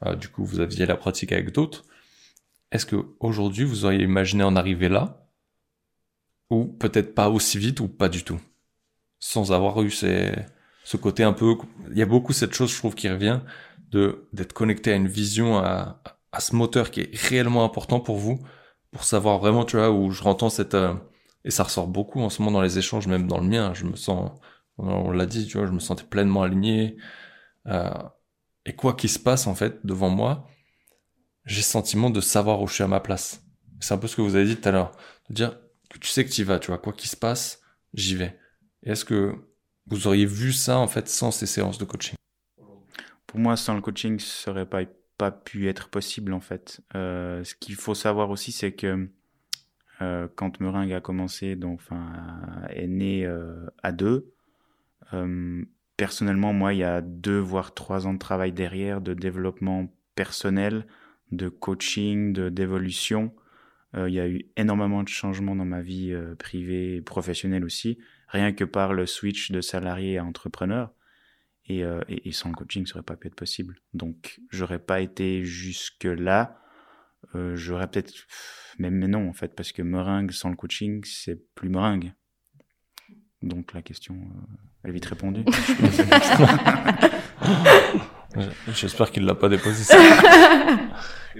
euh, du coup vous aviez la pratique avec d'autres. Est-ce que aujourd'hui vous auriez imaginé en arriver là, ou peut-être pas aussi vite ou pas du tout, sans avoir eu ces, ce côté un peu, il y a beaucoup cette chose je trouve qui revient de d'être connecté à une vision, à, à ce moteur qui est réellement important pour vous, pour savoir vraiment, tu vois, où je rentends cette euh, et ça ressort beaucoup en ce moment dans les échanges, même dans le mien. Je me sens On l'a dit, tu vois, je me sentais pleinement aligné. Euh, et quoi qu'il se passe, en fait, devant moi, j'ai le sentiment de savoir où je suis à ma place. C'est un peu ce que vous avez dit tout à l'heure. De dire que tu sais que tu y vas, tu vois, quoi qu'il se passe, j'y vais. Est-ce que vous auriez vu ça, en fait, sans ces séances de coaching? Pour moi, sans le coaching, ça aurait pas, pas pu être possible, en fait. Euh, ce qu'il faut savoir aussi, c'est que euh, quand Meringue a commencé, donc, enfin, est né euh, à deux, euh, personnellement, moi, il y a deux voire trois ans de travail derrière, de développement personnel, de coaching, de d'évolution. Il y a eu énormément de changements dans ma vie privée et professionnelle aussi, rien que par le switch de salarié à entrepreneur. Et, sans le coaching, ça aurait pas pu être possible. Donc, j'aurais pas été jusque là. Euh, j'aurais peut-être, mais, mais non en fait, parce que meringue sans le coaching, c'est plus meringue. Donc la question, euh, elle est vite répondue. J'espère qu'il l'a pas déposé ça.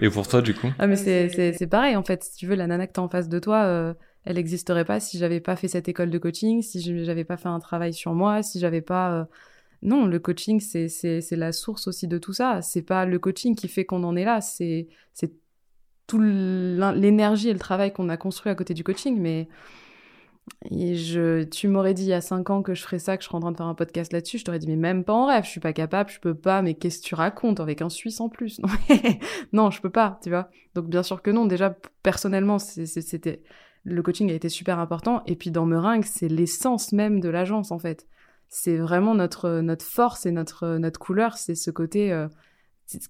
Et pour toi, du coup? Ah mais c'est c'est c'est pareil en fait. Si tu veux, la nana que t'as en face de toi, euh, elle n'existerait pas si j'avais pas fait cette école de coaching, si j'avais pas fait un travail sur moi, si j'avais pas. euh, Non, le coaching c'est c'est c'est la source aussi de tout ça. C'est pas le coaching qui fait qu'on en est là. C'est c'est tout l'énergie et le travail qu'on a construit à côté du coaching. Mais et je, tu m'aurais dit il y a cinq ans que je ferais ça, que je serais en train de faire un podcast là-dessus, je t'aurais dit mais même pas en rêve, je suis pas capable, je peux pas, mais qu'est-ce que tu racontes avec un Suisse en plus? Non, non, je peux pas, tu vois. Donc bien sûr que non. Déjà personnellement, c'était le coaching a été super important. Et puis dans Meringue, c'est l'essence même de l'agence en fait. C'est vraiment notre notre force et notre notre couleur, c'est ce côté. euh,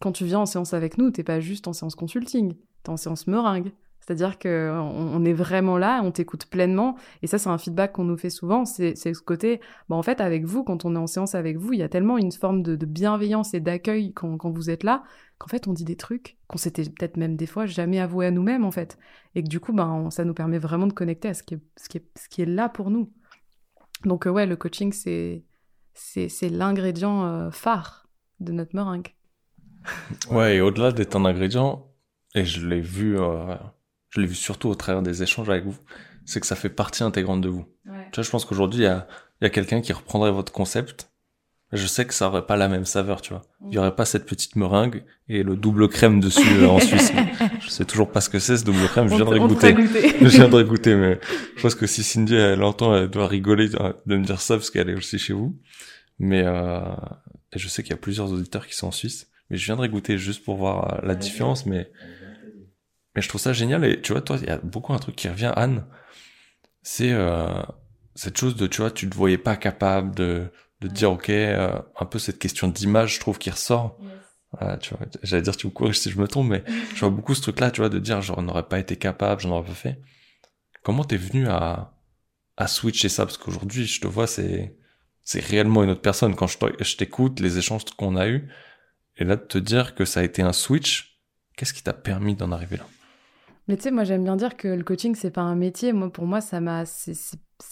quand tu viens en séance avec nous, t'es pas juste en séance consulting, t'es en séance Meringue. C'est-à-dire que on, on est vraiment là, on t'écoute pleinement. Et ça, c'est un feedback qu'on nous fait souvent. C'est ce côté, bah, en fait, avec vous, quand on est en séance avec vous, il y a tellement une forme de, bienveillance et d'accueil quand, vous êtes là, qu'en fait, on dit des trucs qu'on s'était peut-être même des fois jamais avoué à nous-mêmes, en fait. Et que du coup, on- ça nous permet vraiment de connecter à ce qui est, là pour nous. Donc, euh, ouais, le coaching, c'est l'ingrédient euh, phare de notre meringue. Ouais, et au-delà d'être un ingrédient, et je l'ai vu, euh, je l'ai vu surtout au travers des échanges avec vous, c'est que ça fait partie intégrante de vous. Tu vois, je pense qu'aujourd'hui, il y a, il y a quelqu'un qui reprendrait votre concept. Je sais que ça aurait pas la même saveur, tu vois. Il y aurait pas cette petite meringue et le double crème dessus euh, en Suisse. Je sais toujours pas ce que c'est ce double crème, je viendrai goûter. goûter. Je viendrai goûter, mais je pense que si Cindy elle entend, elle doit rigoler de de me dire ça parce qu'elle est aussi chez vous. Mais euh, et je sais qu'il y a plusieurs auditeurs qui sont en Suisse, mais je viendrai goûter juste pour voir euh, la différence. Mais mais je trouve ça génial et tu vois toi il y a beaucoup un truc qui revient Anne, c'est euh, cette chose de tu vois tu te voyais pas capable de de dire ok euh, un peu cette question d'image je trouve qui ressort. Voilà, tu vois, j'allais dire tu me corriges si je me trompe, mais je vois beaucoup ce truc-là, tu vois, de dire j'en aurais pas été capable, j'en aurais pas fait. Comment t'es venu à, à switcher ça? Parce qu'aujourd'hui, je te vois, c'est, c'est réellement une autre personne. Quand je t'écoute, les échanges qu'on a eus, et là, de te dire que ça a été un switch, qu'est-ce qui t'a permis d'en arriver là? Mais tu sais, moi j'aime bien dire que le coaching c'est pas un métier. Moi, pour moi, ça m'a.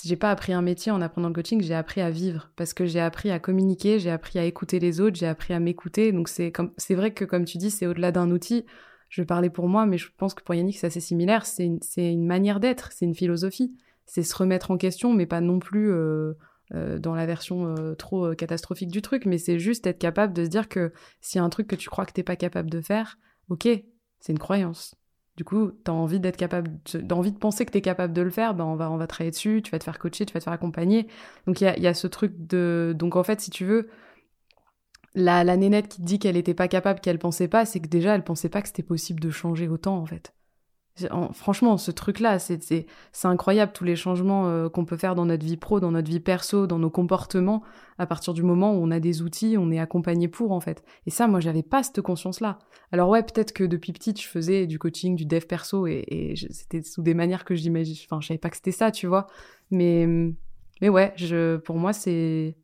J'ai pas appris un métier en apprenant le coaching, j'ai appris à vivre parce que j'ai appris à communiquer, j'ai appris à écouter les autres, j'ai appris à m'écouter. Donc c'est c'est vrai que comme tu dis, c'est au-delà d'un outil. Je parler pour moi, mais je pense que pour Yannick c'est assez similaire. C'est une, c'est une manière d'être, c'est une philosophie. C'est se remettre en question, mais pas non plus euh, euh, dans la version euh, trop catastrophique du truc. Mais c'est juste être capable de se dire que s'il y a un truc que tu crois que t'es pas capable de faire, ok, c'est une croyance. Du coup, tu envie d'être capable, de- t'as envie de penser que tu es capable de le faire, ben on va, on va travailler dessus, tu vas te faire coacher, tu vas te faire accompagner. Donc il y a, y a ce truc de. Donc en fait, si tu veux, la, la nénette qui te dit qu'elle n'était pas capable, qu'elle pensait pas, c'est que déjà, elle pensait pas que c'était possible de changer autant, en fait. Franchement, ce truc-là, c'est incroyable, tous les changements euh, qu'on peut faire dans notre vie pro, dans notre vie perso, dans nos comportements, à partir du moment où on a des outils, on est accompagné pour, en fait. Et ça, moi, j'avais pas cette conscience-là. Alors ouais, peut-être que depuis petite, je faisais du coaching, du dev perso, et, et c'était sous des manières que j'imagine. Enfin, je savais pas que c'était ça, tu vois. Mais, mais ouais, je, pour moi, c'est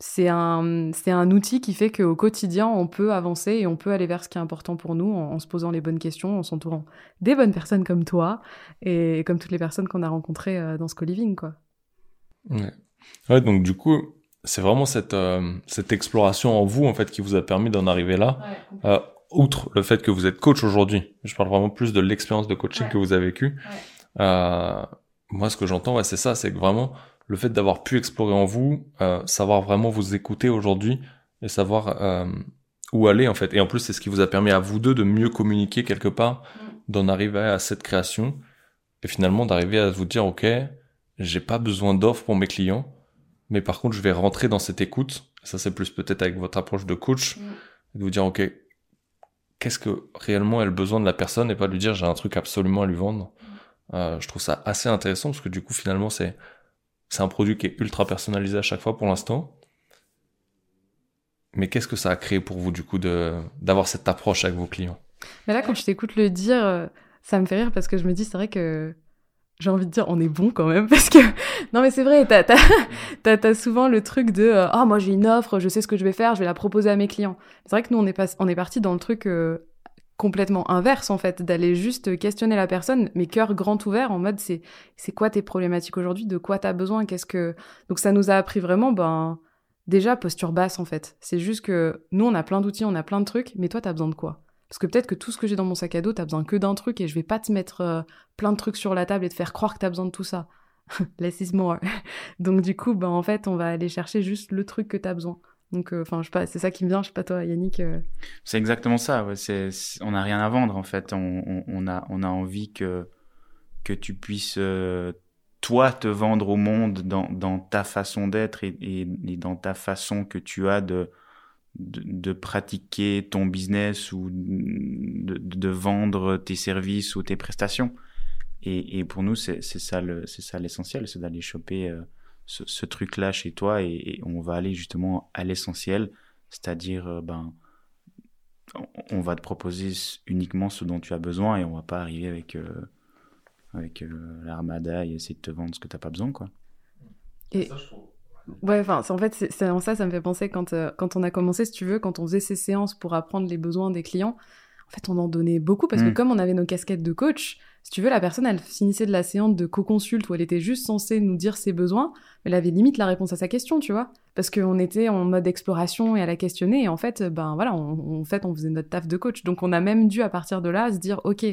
c'est un, c'est un outil qui fait qu'au quotidien, on peut avancer et on peut aller vers ce qui est important pour nous en, en se posant les bonnes questions, en s'entourant des bonnes personnes comme toi et comme toutes les personnes qu'on a rencontrées euh, dans ce co-living, quoi. Ouais. Ouais, donc du coup, c'est vraiment cette, euh, cette exploration en vous, en fait, qui vous a permis d'en arriver là. Euh, outre le fait que vous êtes coach aujourd'hui, je parle vraiment plus de l'expérience de coaching Ouais. que vous avez vécue. Euh, moi, ce que j'entends, ouais, c'est ça, c'est que vraiment, le fait d'avoir pu explorer en vous, euh, savoir vraiment vous écouter aujourd'hui et savoir euh, où aller en fait. Et en plus, c'est ce qui vous a permis à vous deux de mieux communiquer quelque part, mm. d'en arriver à cette création et finalement d'arriver à vous dire, ok, j'ai pas besoin d'offres pour mes clients, mais par contre, je vais rentrer dans cette écoute. Ça, c'est plus peut-être avec votre approche de coach, mm. de vous dire, ok, qu'est-ce que réellement est le besoin de la personne et pas lui dire j'ai un truc absolument à lui vendre. Mm. Euh, je trouve ça assez intéressant parce que du coup, finalement, c'est c'est un produit qui est ultra personnalisé à chaque fois pour l'instant. Mais qu'est-ce que ça a créé pour vous du coup d'avoir cette approche avec vos clients? Mais là, quand je t'écoute le dire, euh, ça me fait rire parce que je me dis c'est vrai que j'ai envie de dire on est bon quand même parce que non mais c'est vrai t'as as, souvent le truc de ah moi j'ai une offre je sais ce que je vais faire je vais la proposer à mes clients c'est vrai que nous on est pas on est parti dans le truc euh, complètement inverse en fait d'aller juste questionner la personne mais cœur grand ouvert en mode c'est c'est quoi tes problématiques aujourd'hui? De quoi t'as besoin? Qu'est-ce que donc ça nous a appris vraiment ben déjà posture basse en fait c'est juste que nous on a plein d'outils on a plein de trucs mais toi t'as besoin de quoi? Parce que peut-être que tout ce que j'ai dans mon sac à dos, t'as besoin que d'un truc et je vais pas te mettre euh, plein de trucs sur la table et te faire croire que t'as besoin de tout ça. Less is more. Donc du coup, ben en fait, on va aller chercher juste le truc que t'as besoin. Donc, euh, enfin, je sais pas, c'est ça qui me vient, je sais pas toi, Yannick. Euh. C'est exactement ça. On n'a rien à vendre en fait. On, a, envie que que tu puisses toi te vendre au monde dans, ta façon d'être et, dans ta façon que tu as de de, pratiquer ton business ou de, vendre tes services ou tes prestations. Et, pour nous, c'est ça l'essentiel, c'est d'aller choper euh, ce, truc-là chez toi et, on va aller justement à l'essentiel, c'est-à-dire, euh, ben, on, va te proposer uniquement ce dont tu as besoin et on va pas arriver avec, euh, avec l'armada et essayer de te vendre ce que tu n'as pas besoin, quoi. Et... Ouais, enfin, en fait, c'est en ça, ça me fait penser quand, euh, quand on a commencé, si tu veux, quand on faisait ces séances pour apprendre les besoins des clients, en fait, on en donnait beaucoup parce que mm. comme on avait nos casquettes de coach, si tu veux, la personne, elle finissait de la séance de co-consulte où elle était juste censée nous dire ses besoins, mais elle avait limite la réponse à sa question, tu vois. Parce qu'on était en mode exploration et à la questionner, et en fait, ben voilà, on, en fait, on faisait notre taf de coach. Donc, on a même dû, à partir de là, se dire, OK,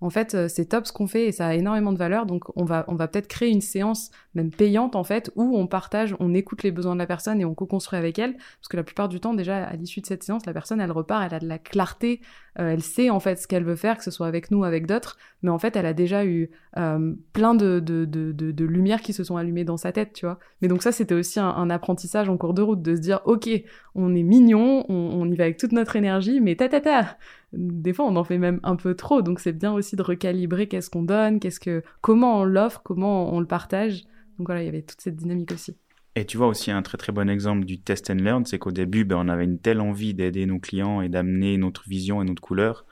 en fait, euh, c'est top ce qu'on fait et ça a énormément de valeur. Donc, on va, on va peut-être créer une séance, même payante, en fait, où on partage, on écoute les besoins de la personne et on co-construit avec elle. Parce que la plupart du temps, déjà, à l'issue de cette séance, la personne, elle repart, elle a de la clarté, euh, elle sait, en fait, ce qu'elle veut faire, que ce soit avec nous ou avec d'autres. Mais en fait, elle a déjà eu euh, plein de, de, de, de, lumières qui se sont allumées dans sa tête, tu vois. Mais donc, ça, c'était aussi un, apprentissage en cours de route, de se dire, OK, on est mignon, on, y va avec toute notre énergie, mais ta ta ta. Des fois on en fait même un peu trop. Donc c'est bien aussi de recalibrer qu'est-ce qu'on donne qu'est-ce que comment on l'offre comment on le partage. Donc voilà il y avait toute cette dynamique aussi. Et tu vois aussi un très très bon exemple du test and learn c'est qu'au début ben, on avait une telle envie d'aider nos clients et d'amener notre vision et notre couleur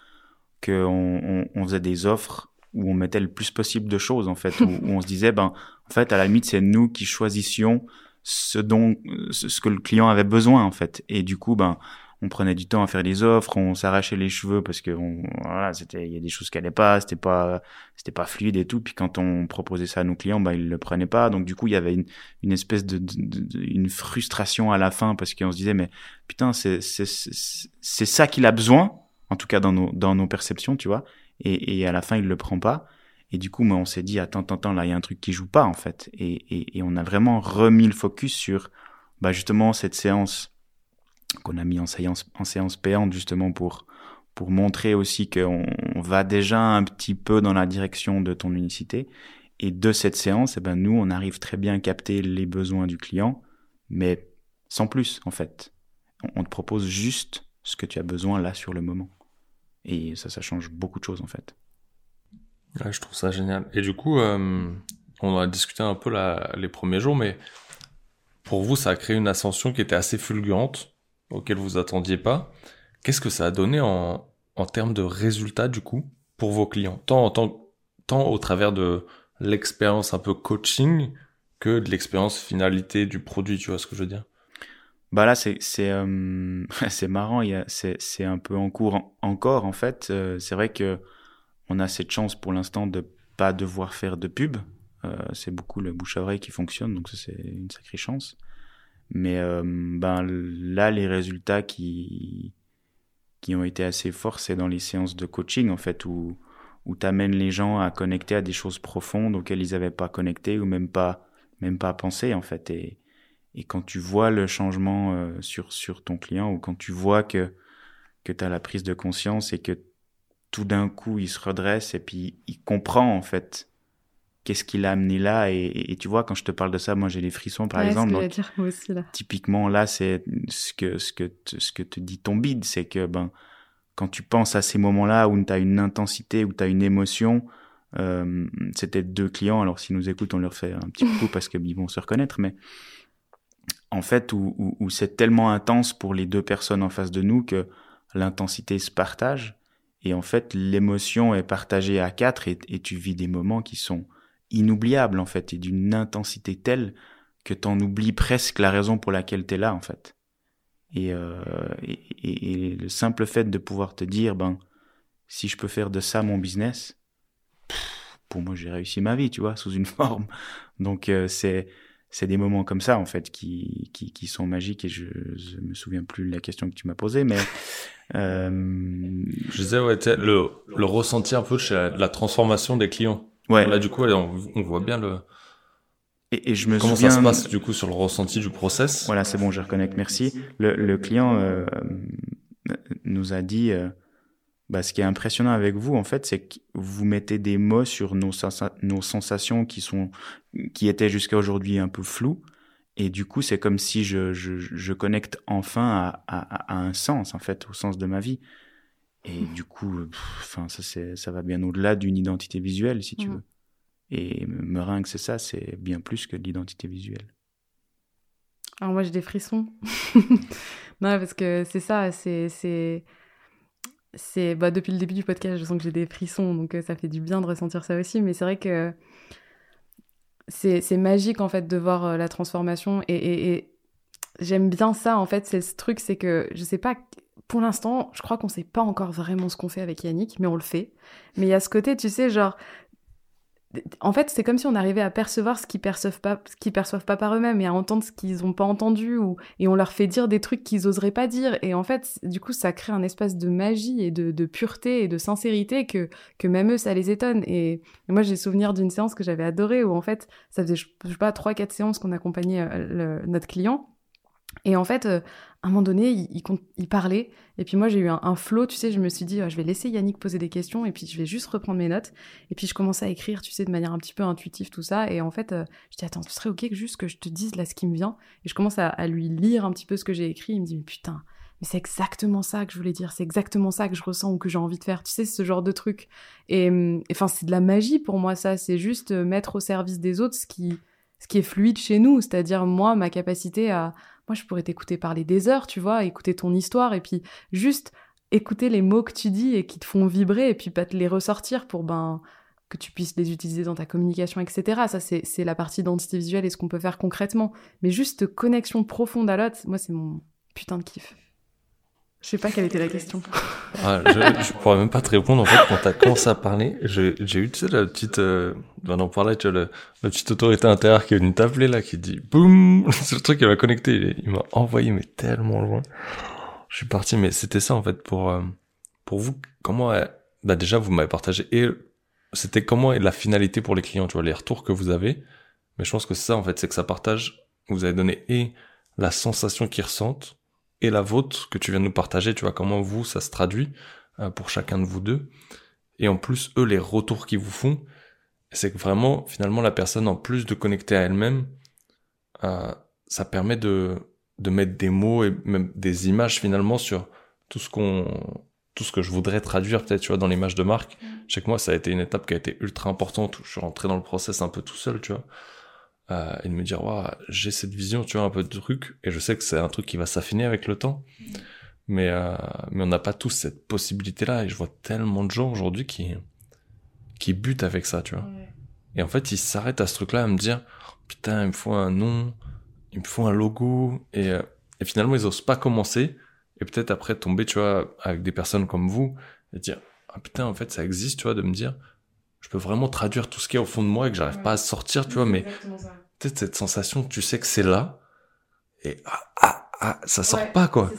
qu'on on, faisait des offres où on mettait le plus possible de choses en fait où, on se disait ben en fait à la limite c'est nous qui choisissions ce dont ce que le client avait besoin en fait et du coup ben on prenait du temps à faire des offres, on s'arrachait les cheveux parce que voilà, c'était il y a des choses qui allaient pas, c'était pas c'était pas fluide et tout. Puis quand on proposait ça à nos clients, bah ils le prenaient pas. Donc du coup, il y avait une, une espèce de, une frustration à la fin parce qu'on se disait mais putain, c'est c'est c'est ça qu'il a besoin, en tout cas dans nos dans nos perceptions, tu vois. Et, à la fin, il le prend pas. Et du coup, moi, on s'est dit attends, attends, attends, là, il y a un truc qui joue pas en fait. Et, et, et on a vraiment remis le focus sur bah justement cette séance qu'on a mis en séance, en séance payante justement pour, pour montrer aussi qu'on va déjà un petit peu dans la direction de ton unicité. Et de cette séance, eh ben, nous, on arrive très bien à capter les besoins du client, mais sans plus, en fait. On te propose juste ce que tu as besoin là sur le moment. Et ça, ça change beaucoup de choses, en fait. je trouve ça génial. Et du coup, euh, on a discuté un peu les premiers jours, mais pour vous, ça a créé une ascension qui était assez fulgurante auquel vous attendiez pas. Qu'est-ce que ça a donné en, en termes de résultats du coup pour vos clients, tant, tant, tant au travers de l'expérience un peu coaching que de l'expérience finalité du produit, tu vois ce que je veux dire? Bah là c'est c'est euh, c'est marrant, c'est c'est un peu en cours encore en fait. Euh, c'est vrai que on a cette chance pour l'instant de pas devoir faire de pub. Euh, c'est beaucoup le bouche à oreille qui fonctionne, donc c'est une sacrée chance. Mais euh, ben là, les résultats qui qui ont été assez forts, c'est dans les séances de coaching en fait où où t'amènes les gens à connecter à des choses profondes auxquelles ils n'avaient pas connecté ou même pas même pas penser en fait. Et, et quand tu vois le changement euh, sur, sur ton client ou quand tu vois que, que tu as la prise de conscience et que tout d'un coup il se redresse et puis il comprend en fait qu'est-ce qui l'a amené là et, tu vois quand je te parle de ça moi j'ai des frissons par exemple donc, dire, moi aussi, là. typiquement là c'est ce que ce que ce que te dit ton bide c'est que ben quand tu penses à ces moments-là où tu as une intensité où tu as une émotion euh, c'était deux clients alors s'ils nous écoutent on leur fait un petit coup parce qu'ils vont se reconnaître mais en fait où, c'est tellement intense pour les deux personnes en face de nous que l'intensité se partage et en fait l'émotion est partagée à quatre et, tu vis des moments qui sont inoubliable en fait et d'une intensité telle que t'en oublies presque la raison pour laquelle t'es là en fait. Et, euh, le simple fait de pouvoir te dire ben si je peux faire de ça mon business, pour moi j'ai réussi ma vie tu vois sous une forme. Donc euh, c'est c'est des moments comme ça en fait qui, qui, qui sont magiques et je, je me souviens plus de la question que tu m'as posée mais euh... je disais ouais le le ressenti un peu de la transformation des clients Ouais. Là, du coup, on, voit bien le. Et, et je me Comment souviens... ça se passe du coup sur le ressenti du process Voilà, c'est bon, je reconnecte. Merci. Le, le client euh, nous a dit, euh, bah, ce qui est impressionnant avec vous, en fait, c'est que vous mettez des mots sur nos, nos sensations qui sont, qui étaient jusqu'à aujourd'hui un peu floues. Et du coup, c'est comme si je, je, je connecte enfin à, à, à, un sens, en fait, au sens de ma vie. Et du coup, enfin, ça, ça va bien au-delà d'une identité visuelle, si tu veux. Et Meringue, c'est ça, c'est bien plus que l'identité visuelle. Alors moi, j'ai des frissons. non, parce que c'est ça, c'est... c'est... bah, depuis le début du podcast, je sens que j'ai des frissons, donc euh, ça fait du bien de ressentir ça aussi. Mais c'est vrai que c'est, c'est magique, en fait, de voir euh, la transformation. Et, et, et j'aime bien ça, en fait, c'est ce truc, c'est que je sais pas pour l'instant, je crois qu'on sait pas encore vraiment ce qu'on fait avec Yannick, mais on le fait. Mais il y a ce côté, tu sais, genre, en fait, c'est comme si on arrivait à percevoir ce qu'ils perçoivent pas, ce qu'ils perçoivent pas par eux-mêmes et à entendre ce qu'ils n'ont pas entendu ou et on leur fait dire des trucs qu'ils oseraient pas dire et en fait, du coup, ça crée un espace de magie et de, pureté et de sincérité que que même eux, ça les étonne. Et, moi, j'ai souvenir d'une séance que j'avais adorée où en fait, ça faisait je sais pas trois quatre séances qu'on accompagnait euh, notre client et en fait, euh, à un moment donné, il, parlait, et puis moi j'ai eu un, flow, tu sais, je me suis dit, ah, je vais laisser Yannick poser des questions, et puis je vais juste reprendre mes notes, et puis je commençais à écrire, tu sais, de manière un petit peu intuitive, tout ça, et en fait, euh, je dis, attends, ce serait ok que juste que je te dise là ce qui me vient, et je commence à, lui lire un petit peu ce que j'ai écrit, il me dit, mais putain, mais c'est exactement ça que je voulais dire, c'est exactement ça que je ressens ou que j'ai envie de faire, tu sais, ce genre de truc. Et enfin, c'est de la magie pour moi, ça, c'est juste mettre au service des autres ce qui, ce qui est fluide chez nous, c'est-à-dire moi, ma capacité à, moi je pourrais t'écouter parler des heures, tu vois, écouter ton histoire et puis juste écouter les mots que tu dis et qui te font vibrer et puis pas te les ressortir pour ben que tu puisses les utiliser dans ta communication, etc. Ça, c'est la partie d'identité visuelle et ce qu'on peut faire concrètement. Mais juste connexion profonde à l'autre, moi, c'est mon putain de kiff. Je sais pas quelle était la question. Ah, je, je pourrais même pas te répondre en fait quand t'as commencé à parler. J'ai eu tu sais la petite, euh, on en parlait, tu vois, le, la petite autorité intérieure qui est venue t'appeler là, qui dit boum, c'est le truc qui m'a connecté. Il, m'a envoyé mais tellement loin. Je suis parti, mais c'était ça en fait pour euh, pour vous. Comment euh, bah déjà vous m'avez partagé et c'était comment est la finalité pour les clients, tu vois, les retours que vous avez. Mais je pense que c'est ça en fait, c'est que ça partage. Vous avez donné et la sensation qu'ils ressentent et la vôtre que tu viens de nous partager, tu vois, comment vous, ça se traduit euh, pour chacun de vous deux. Et en plus, eux, les retours qu'ils vous font, c'est que vraiment, finalement, la personne, en plus de connecter à elle-même, euh, ça permet de, de mettre des mots et même des images finalement sur tout ce qu'on tout ce que je voudrais traduire peut-être tu vois dans l'image de marque. Mm. Je sais que moi ça a été une étape qui a été ultra importante où je suis rentré dans le process un peu tout seul, tu vois euh, et de me dire waouh j'ai cette vision tu vois un peu de truc et je sais que c'est un truc qui va s'affiner avec le temps. Mais euh, mais on n'a pas tous cette possibilité là et je vois tellement de gens aujourd'hui qui qui butent avec ça tu vois. Et en fait ils s'arrêtent à ce truc là à me dire putain il me faut un nom il me faut un logo et, euh, et finalement ils osent pas commencer et peut-être après tomber tu vois avec des personnes comme vous et dire ah putain en fait ça existe tu vois de me dire je peux vraiment traduire tout ce qui est au fond de moi et que j'arrive pas à sortir, tu vois, mais peut-être cette sensation, tu sais que c'est là, et ah, ah, ah, ça sort pas, quoi.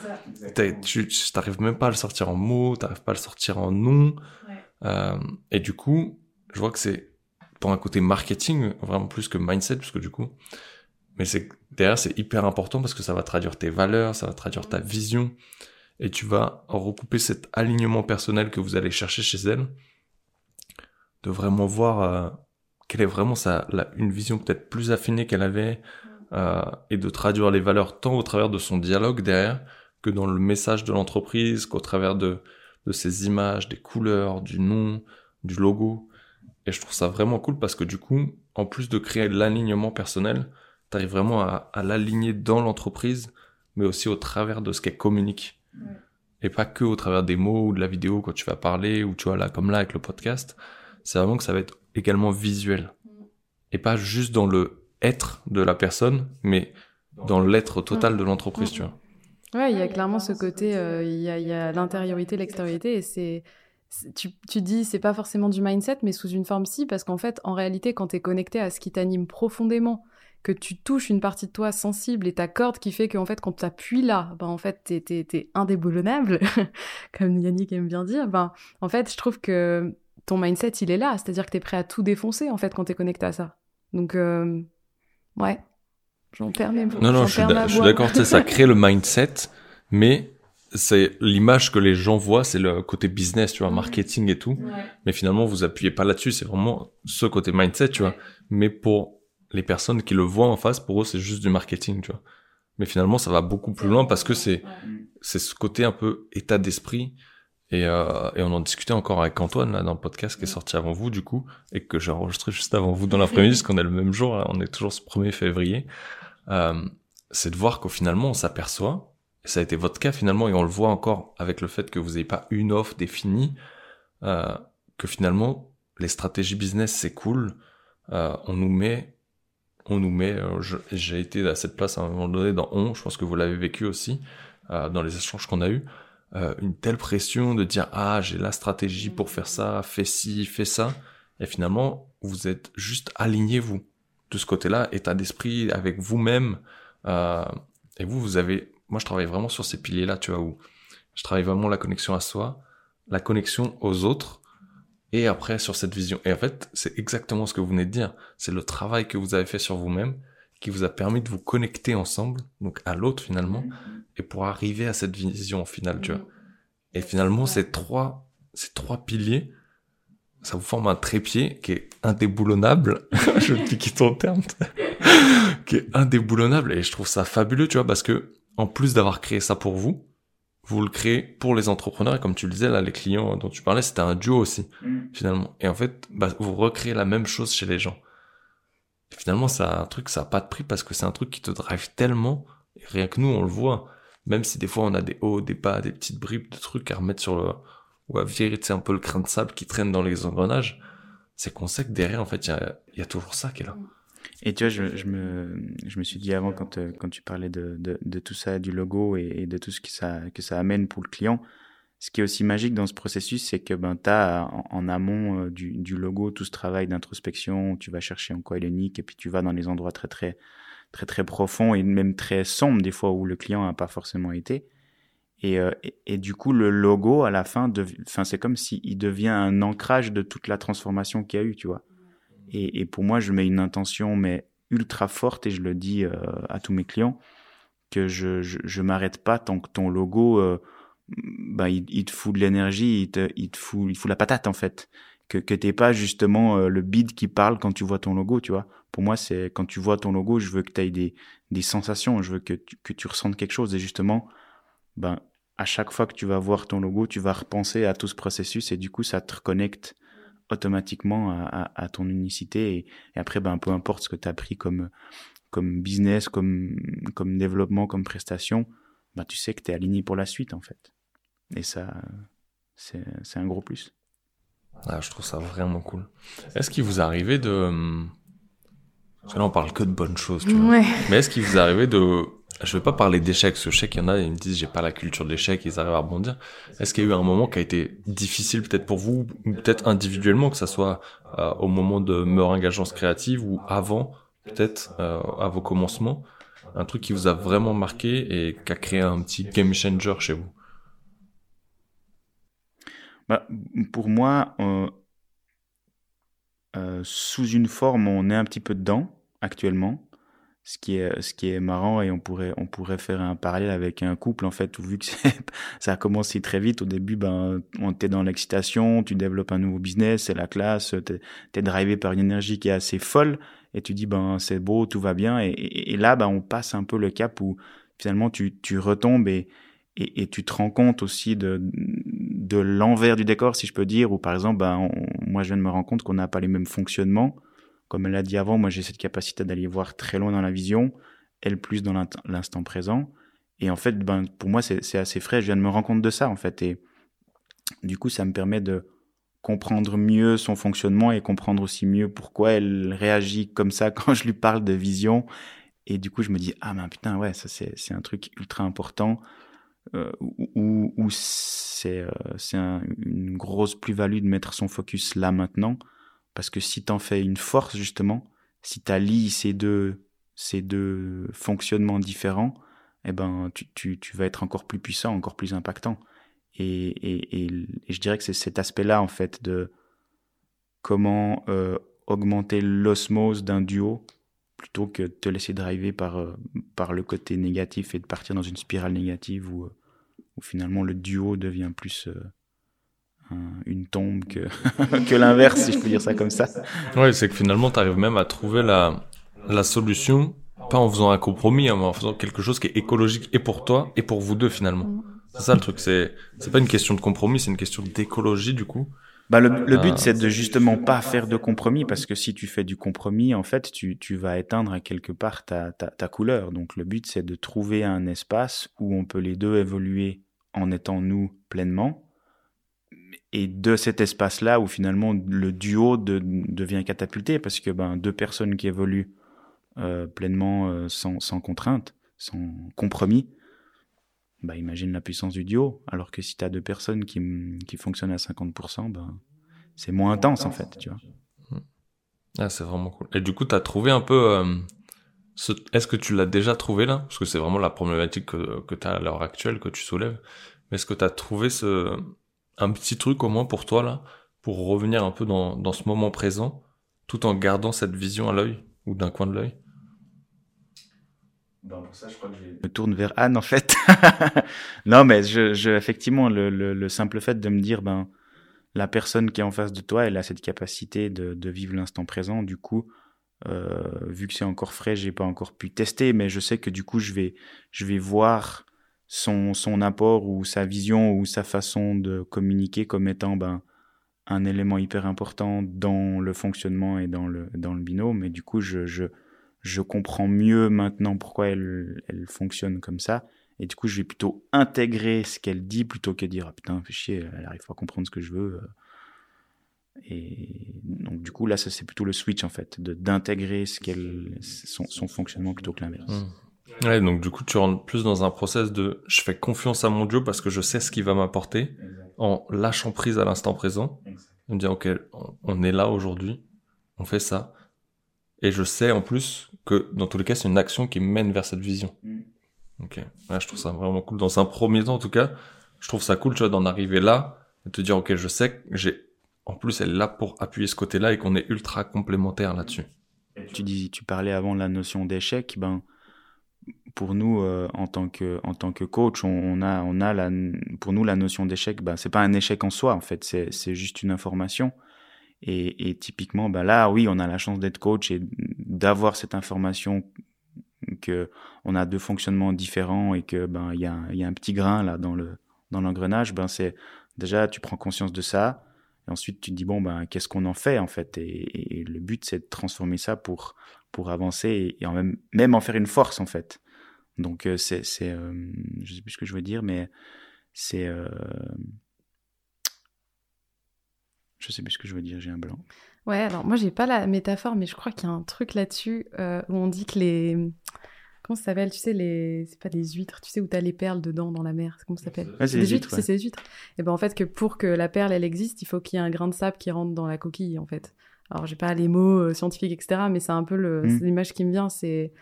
tu t'arrives même pas à le sortir en mots, t'arrives pas à le sortir en nom. Euh, et du coup, je vois que c'est pour un côté marketing, vraiment plus que mindset, puisque du coup, mais c'est derrière c'est hyper important parce que ça va traduire tes valeurs, ça va traduire ta vision, et tu vas recouper cet alignement personnel que vous allez chercher chez elle, de vraiment voir euh, quelle est vraiment sa, une vision peut-être plus affinée qu'elle avait, euh, et de traduire les valeurs tant au travers de son dialogue derrière que dans le message de l'entreprise, qu'au travers de, de ses images, des couleurs, du nom, du logo. Et je trouve ça vraiment cool parce que du coup, en plus de créer l'alignement personnel, tu arrives vraiment à, à l'aligner dans l'entreprise, mais aussi au travers de ce qu'elle communique. Et pas que au travers des mots ou de la vidéo quand tu vas parler, ou tu vois là, comme là avec le podcast. C'est vraiment que ça va être également visuel. Et pas juste dans le être de la personne, mais dans l'être total de l'entreprise, tu vois. Ouais, il y a clairement ce côté, euh, il y a, y a l'intériorité, l'extériorité, et c'est tu, tu dis c'est pas forcément du mindset, mais sous une forme si, parce qu'en fait, en réalité, quand tu es connecté à ce qui t'anime profondément, que tu touches une partie de toi sensible et ta corde qui fait qu'en fait, quand tu appuies là, ben, en fait, t'es, t'es, t'es indéboulonnable, comme Yannick aime bien dire, ben, en fait, je trouve que ton mindset, il est là, c'est-à-dire que tu es prêt à tout défoncer, en fait, quand tu es connecté à ça. Donc, euh, ouais, j'en perds mes Non, non, je suis, je suis d'accord, ça crée le mindset, mais c'est l'image que les gens voient, c'est le côté business, tu vois, marketing et tout. Mais finalement, vous appuyez pas là-dessus, c'est vraiment ce côté mindset, tu vois. Mais pour les personnes qui le voient en face, pour eux, c'est juste du marketing, tu vois. Mais finalement, ça va beaucoup plus loin parce que c'est c'est ce côté un peu état d'esprit. Et, euh, et on en discutait encore avec Antoine là dans le podcast qui est sorti avant vous du coup et que j'ai enregistré juste avant vous dans l'après-midi parce qu'on est le même jour, on est toujours ce 1er février. Euh, c'est de voir qu'au finalement on s'aperçoit ça a été votre cas finalement, et on le voit encore avec le fait que vous n'ayez pas une offre définie, euh, que finalement les stratégies business c'est cool, on nous met, on nous met, j'ai été à cette place à un moment donné dans On, je pense que vous l'avez vécu aussi dans les échanges qu'on a eu, euh, une telle pression de dire ah j'ai la stratégie pour faire ça, fais ci, fais ça, et finalement vous êtes juste aligné vous de ce côté-là, état d'esprit avec vous-même, et vous vous avez moi, je travaille vraiment sur ces piliers-là, tu vois, où je travaille vraiment la connexion à soi, la connexion aux autres, et après sur cette vision. Et en fait, c'est exactement ce que vous venez de dire. C'est le travail que vous avez fait sur vous-même qui vous a permis de vous connecter ensemble, donc à l'autre finalement, mm-hmm. Et pour arriver à cette vision finale, tu vois. Mm-hmm. Et finalement, ces trois, ces trois piliers, ça vous forme un trépied qui est indéboulonnable. je piquer ton terme. qui est indéboulonnable. Et je trouve ça fabuleux, tu vois, parce que en plus d'avoir créé ça pour vous, vous le créez pour les entrepreneurs. Et comme tu le disais, là, les clients dont tu parlais, c'était un duo aussi, mm. finalement. Et en fait, bah, vous recréez la même chose chez les gens. Et finalement, c'est un truc, ça n'a pas de prix parce que c'est un truc qui te drive tellement. Et rien que nous, on le voit. Même si des fois, on a des hauts, des bas, des petites bribes de trucs à remettre sur le, ou à virer, c'est un peu le crin de sable qui traîne dans les engrenages. C'est qu'on sait que derrière, en fait, il y a, toujours ça qui est là. Et tu vois, je, me, je me suis dit avant, quand, euh, quand tu parlais de, de, de tout ça, du logo et, de tout ce que ça, que ça amène pour le client, ce qui est aussi magique dans ce processus, c'est que ben, tu as en, amont euh, du, du, logo tout ce travail d'introspection, tu vas chercher en quoi il est unique, et puis tu vas dans les endroits très, très, très, très profonds et même très sombres, des fois où le client n'a pas forcément été. Et, euh, et, et, du coup, le logo, à la fin, enfin, c'est comme s'il devient un ancrage de toute la transformation qu'il y a eu, tu vois. Et, et, pour moi, je mets une intention mais ultra forte et je le dis euh, à tous mes clients que je je, m'arrête pas tant que ton logo euh, bah, il, il, te fout de l'énergie, il te, il te fout il fout la patate en fait. Que que t'es pas justement euh, le bid qui parle quand tu vois ton logo, tu vois. Pour moi, c'est quand tu vois ton logo, je veux que tu aies des des sensations, je veux que tu, que tu ressentes quelque chose. Et justement ben à chaque fois que tu vas voir ton logo, tu vas repenser à tout ce processus et du coup ça te reconnecte automatiquement à, ton unicité. Et, après ben peu importe ce que tu as pris comme comme business comme comme développement comme prestation ben tu sais que tu es aligné pour la suite en fait. Et ça c'est un gros plus ah, je trouve ça vraiment cool est-ce qu'il vous arrivait de parce que là on parle que de bonnes choses tu vois. mais est-ce qu'il vous arrivait de je vais pas parler d'échecs, parce que je sais qu'il y en a, ils me disent j'ai pas la culture de l'échec, ils arrivent à rebondir. Est-ce qu'il y a eu un moment qui a été difficile peut-être pour vous, ou peut-être individuellement, que ça soit euh, au moment de Meringue Agence Créative ou avant, peut-être euh, à vos commencements, un truc qui vous a vraiment marqué et qui a créé un petit game changer chez vous? Bah, Pour moi, euh, sous une forme, on est un petit peu dedans actuellement. Ce qui est marrant et on pourrait faire un parallèle avec un couple en fait vu que ça a commencé très vite au début ben on était dans l'excitation tu développes un nouveau business c'est la classe t'es es drivé par une énergie qui est assez folle et tu dis ben c'est beau tout va bien et, et, là ben on passe un peu le cap où finalement tu tu retombes et et, tu te rends compte aussi de de l'envers du décor si je peux dire ou par exemple ben moi je viens de me rendre compte qu'on n'a pas les mêmes fonctionnements comme elle l'a dit avant, moi j'ai cette capacité d'aller voir très loin dans la vision, elle plus dans l'instant présent. Et en fait, ben, pour moi, c'est assez frais. Je viens de me rendre compte de ça, en fait. Et du coup, ça me permet de comprendre mieux son fonctionnement et comprendre aussi mieux pourquoi elle réagit comme ça quand je lui parle de vision. Et du coup, je me dis, ah ben putain, ouais, ça c'est un truc ultra important. Euh, où, c'est euh, une grosse plus-value de mettre son focus là maintenant parce que si t'en fais une force, justement, si t'allies ces deux, ces deux fonctionnements différents, eh ben, tu, tu, vas être encore plus puissant, encore plus impactant. Et, je dirais que c'est cet aspect-là, en fait, de comment euh, augmenter l'osmose d'un duo plutôt que de te laisser driver par, euh, par le côté négatif et de partir dans une spirale négative où, euh, où finalement le duo devient plus une tombe que, que l'inverse, si je peux dire ça comme ça. Oui, c'est que finalement, tu arrives même à trouver la, la solution, pas en faisant un compromis, hein, mais en faisant quelque chose qui est écologique et pour toi et pour vous deux finalement. Mm. C'est ça le truc, c'est c'est pas une question de compromis, c'est une question d'écologie du coup. Bah le, le but euh, c'est de justement pas faire de compromis parce que si tu fais du compromis en fait tu, tu vas éteindre à quelque part ta, ta, ta couleur. Donc le but c'est de trouver un espace où on peut les deux évoluer en étant nous pleinement. Et de cet espace-là où finalement le duo devient catapulté parce que ben, deux personnes qui évoluent euh, pleinement euh, sans, sans, contrainte, sans compromis, bah, imagine la puissance du duo. Alors que si tu as deux personnes qui, qui fonctionnent à 50%, ben, c'est moins intense en fait. Tu vois. Ah, c'est vraiment cool. Et du coup, tu as trouvé un peu... Euh, ce... Est-ce que tu l'as déjà trouvé là? Parce que c'est vraiment la problématique que, que tu as à l'heure actuelle, que tu soulèves. Mais est-ce que tu as trouvé ce un petit truc au moins pour toi là, pour revenir un peu dans, dans ce moment présent, tout en gardant cette vision à l'œil ou d'un coin de l'œil? Ben pour ça, je crois que je me tourne vers Anne en fait. non, mais je, je effectivement, le, le, le, simple fait de me dire, ben, la personne qui est en face de toi, elle a cette capacité de, de vivre l'instant présent. Du coup, euh, vu que c'est encore frais, j'ai pas encore pu tester, mais je sais que du coup, je vais, je vais voir son, son apport ou sa vision ou sa façon de communiquer comme étant ben, un élément hyper important dans le fonctionnement et dans le, dans le binôme. Et du coup, je, je, je comprends mieux maintenant pourquoi elle, elle fonctionne comme ça. Et du coup, je vais plutôt intégrer ce qu'elle dit plutôt que dire ah, putain, fais chier, elle arrive pas à comprendre ce que je veux. Et donc, du coup, là, ça c'est plutôt le switch en fait, d'intégrer ce qu'elle, son, son fonctionnement plutôt que l'inverse. Mmh. Ouais, donc du coup, tu rentres plus dans un process de je fais confiance à mon Dieu parce que je sais ce qu'il va m'apporter en lâchant prise à l'instant présent. On me dire, ok, on est là aujourd'hui, on fait ça. Et je sais en plus que dans tous les cas, c'est une action qui mène vers cette vision. Mm. Ok, ouais, je trouve ça vraiment cool. Dans un premier temps, en tout cas, je trouve ça cool, tu vois, d'en arriver là et te dire, ok, je sais que j'ai, en plus, elle est là pour appuyer ce côté-là et qu'on est ultra complémentaires là-dessus. Tu dis, tu parlais avant de la notion d'échec, ben, pour nous euh, en tant que en tant que coach on, a on a la pour nous la notion d'échec ben c'est pas un échec en soi en fait c'est c'est juste une information et, typiquement ben là oui on a la chance d'être coach et d'avoir cette information que on a deux fonctionnements différents et que ben il y a un petit grain là dans le dans l'engrenage ben c'est déjà tu prends conscience de ça et ensuite tu te dis bon ben qu'est-ce qu'on en fait en fait? Et, et le but c'est de transformer ça pour pour avancer et, en même même en faire une force en fait. Donc euh, c'est, c'est euh, je sais plus ce que je veux dire, mais c'est, euh, je sais plus ce que je veux dire, j'ai un blanc. Ouais, alors moi j'ai pas la métaphore, mais je crois qu'il y a un truc là-dessus où on dit que les comment ça s'appelle Tu sais les c'est pas des huîtres, tu sais où t'as les perles dedans dans la mer, comment ça s'appelle C'est des huîtres, c'est ces huîtres? Et ben en fait que pour que la perle elle existe, il faut qu'il y ait un grain de sable qui rentre dans la coquille en fait. Alors j'ai pas les mots scientifiques etc, mais c'est un peu le, mmh. l'image qui me vient, c'est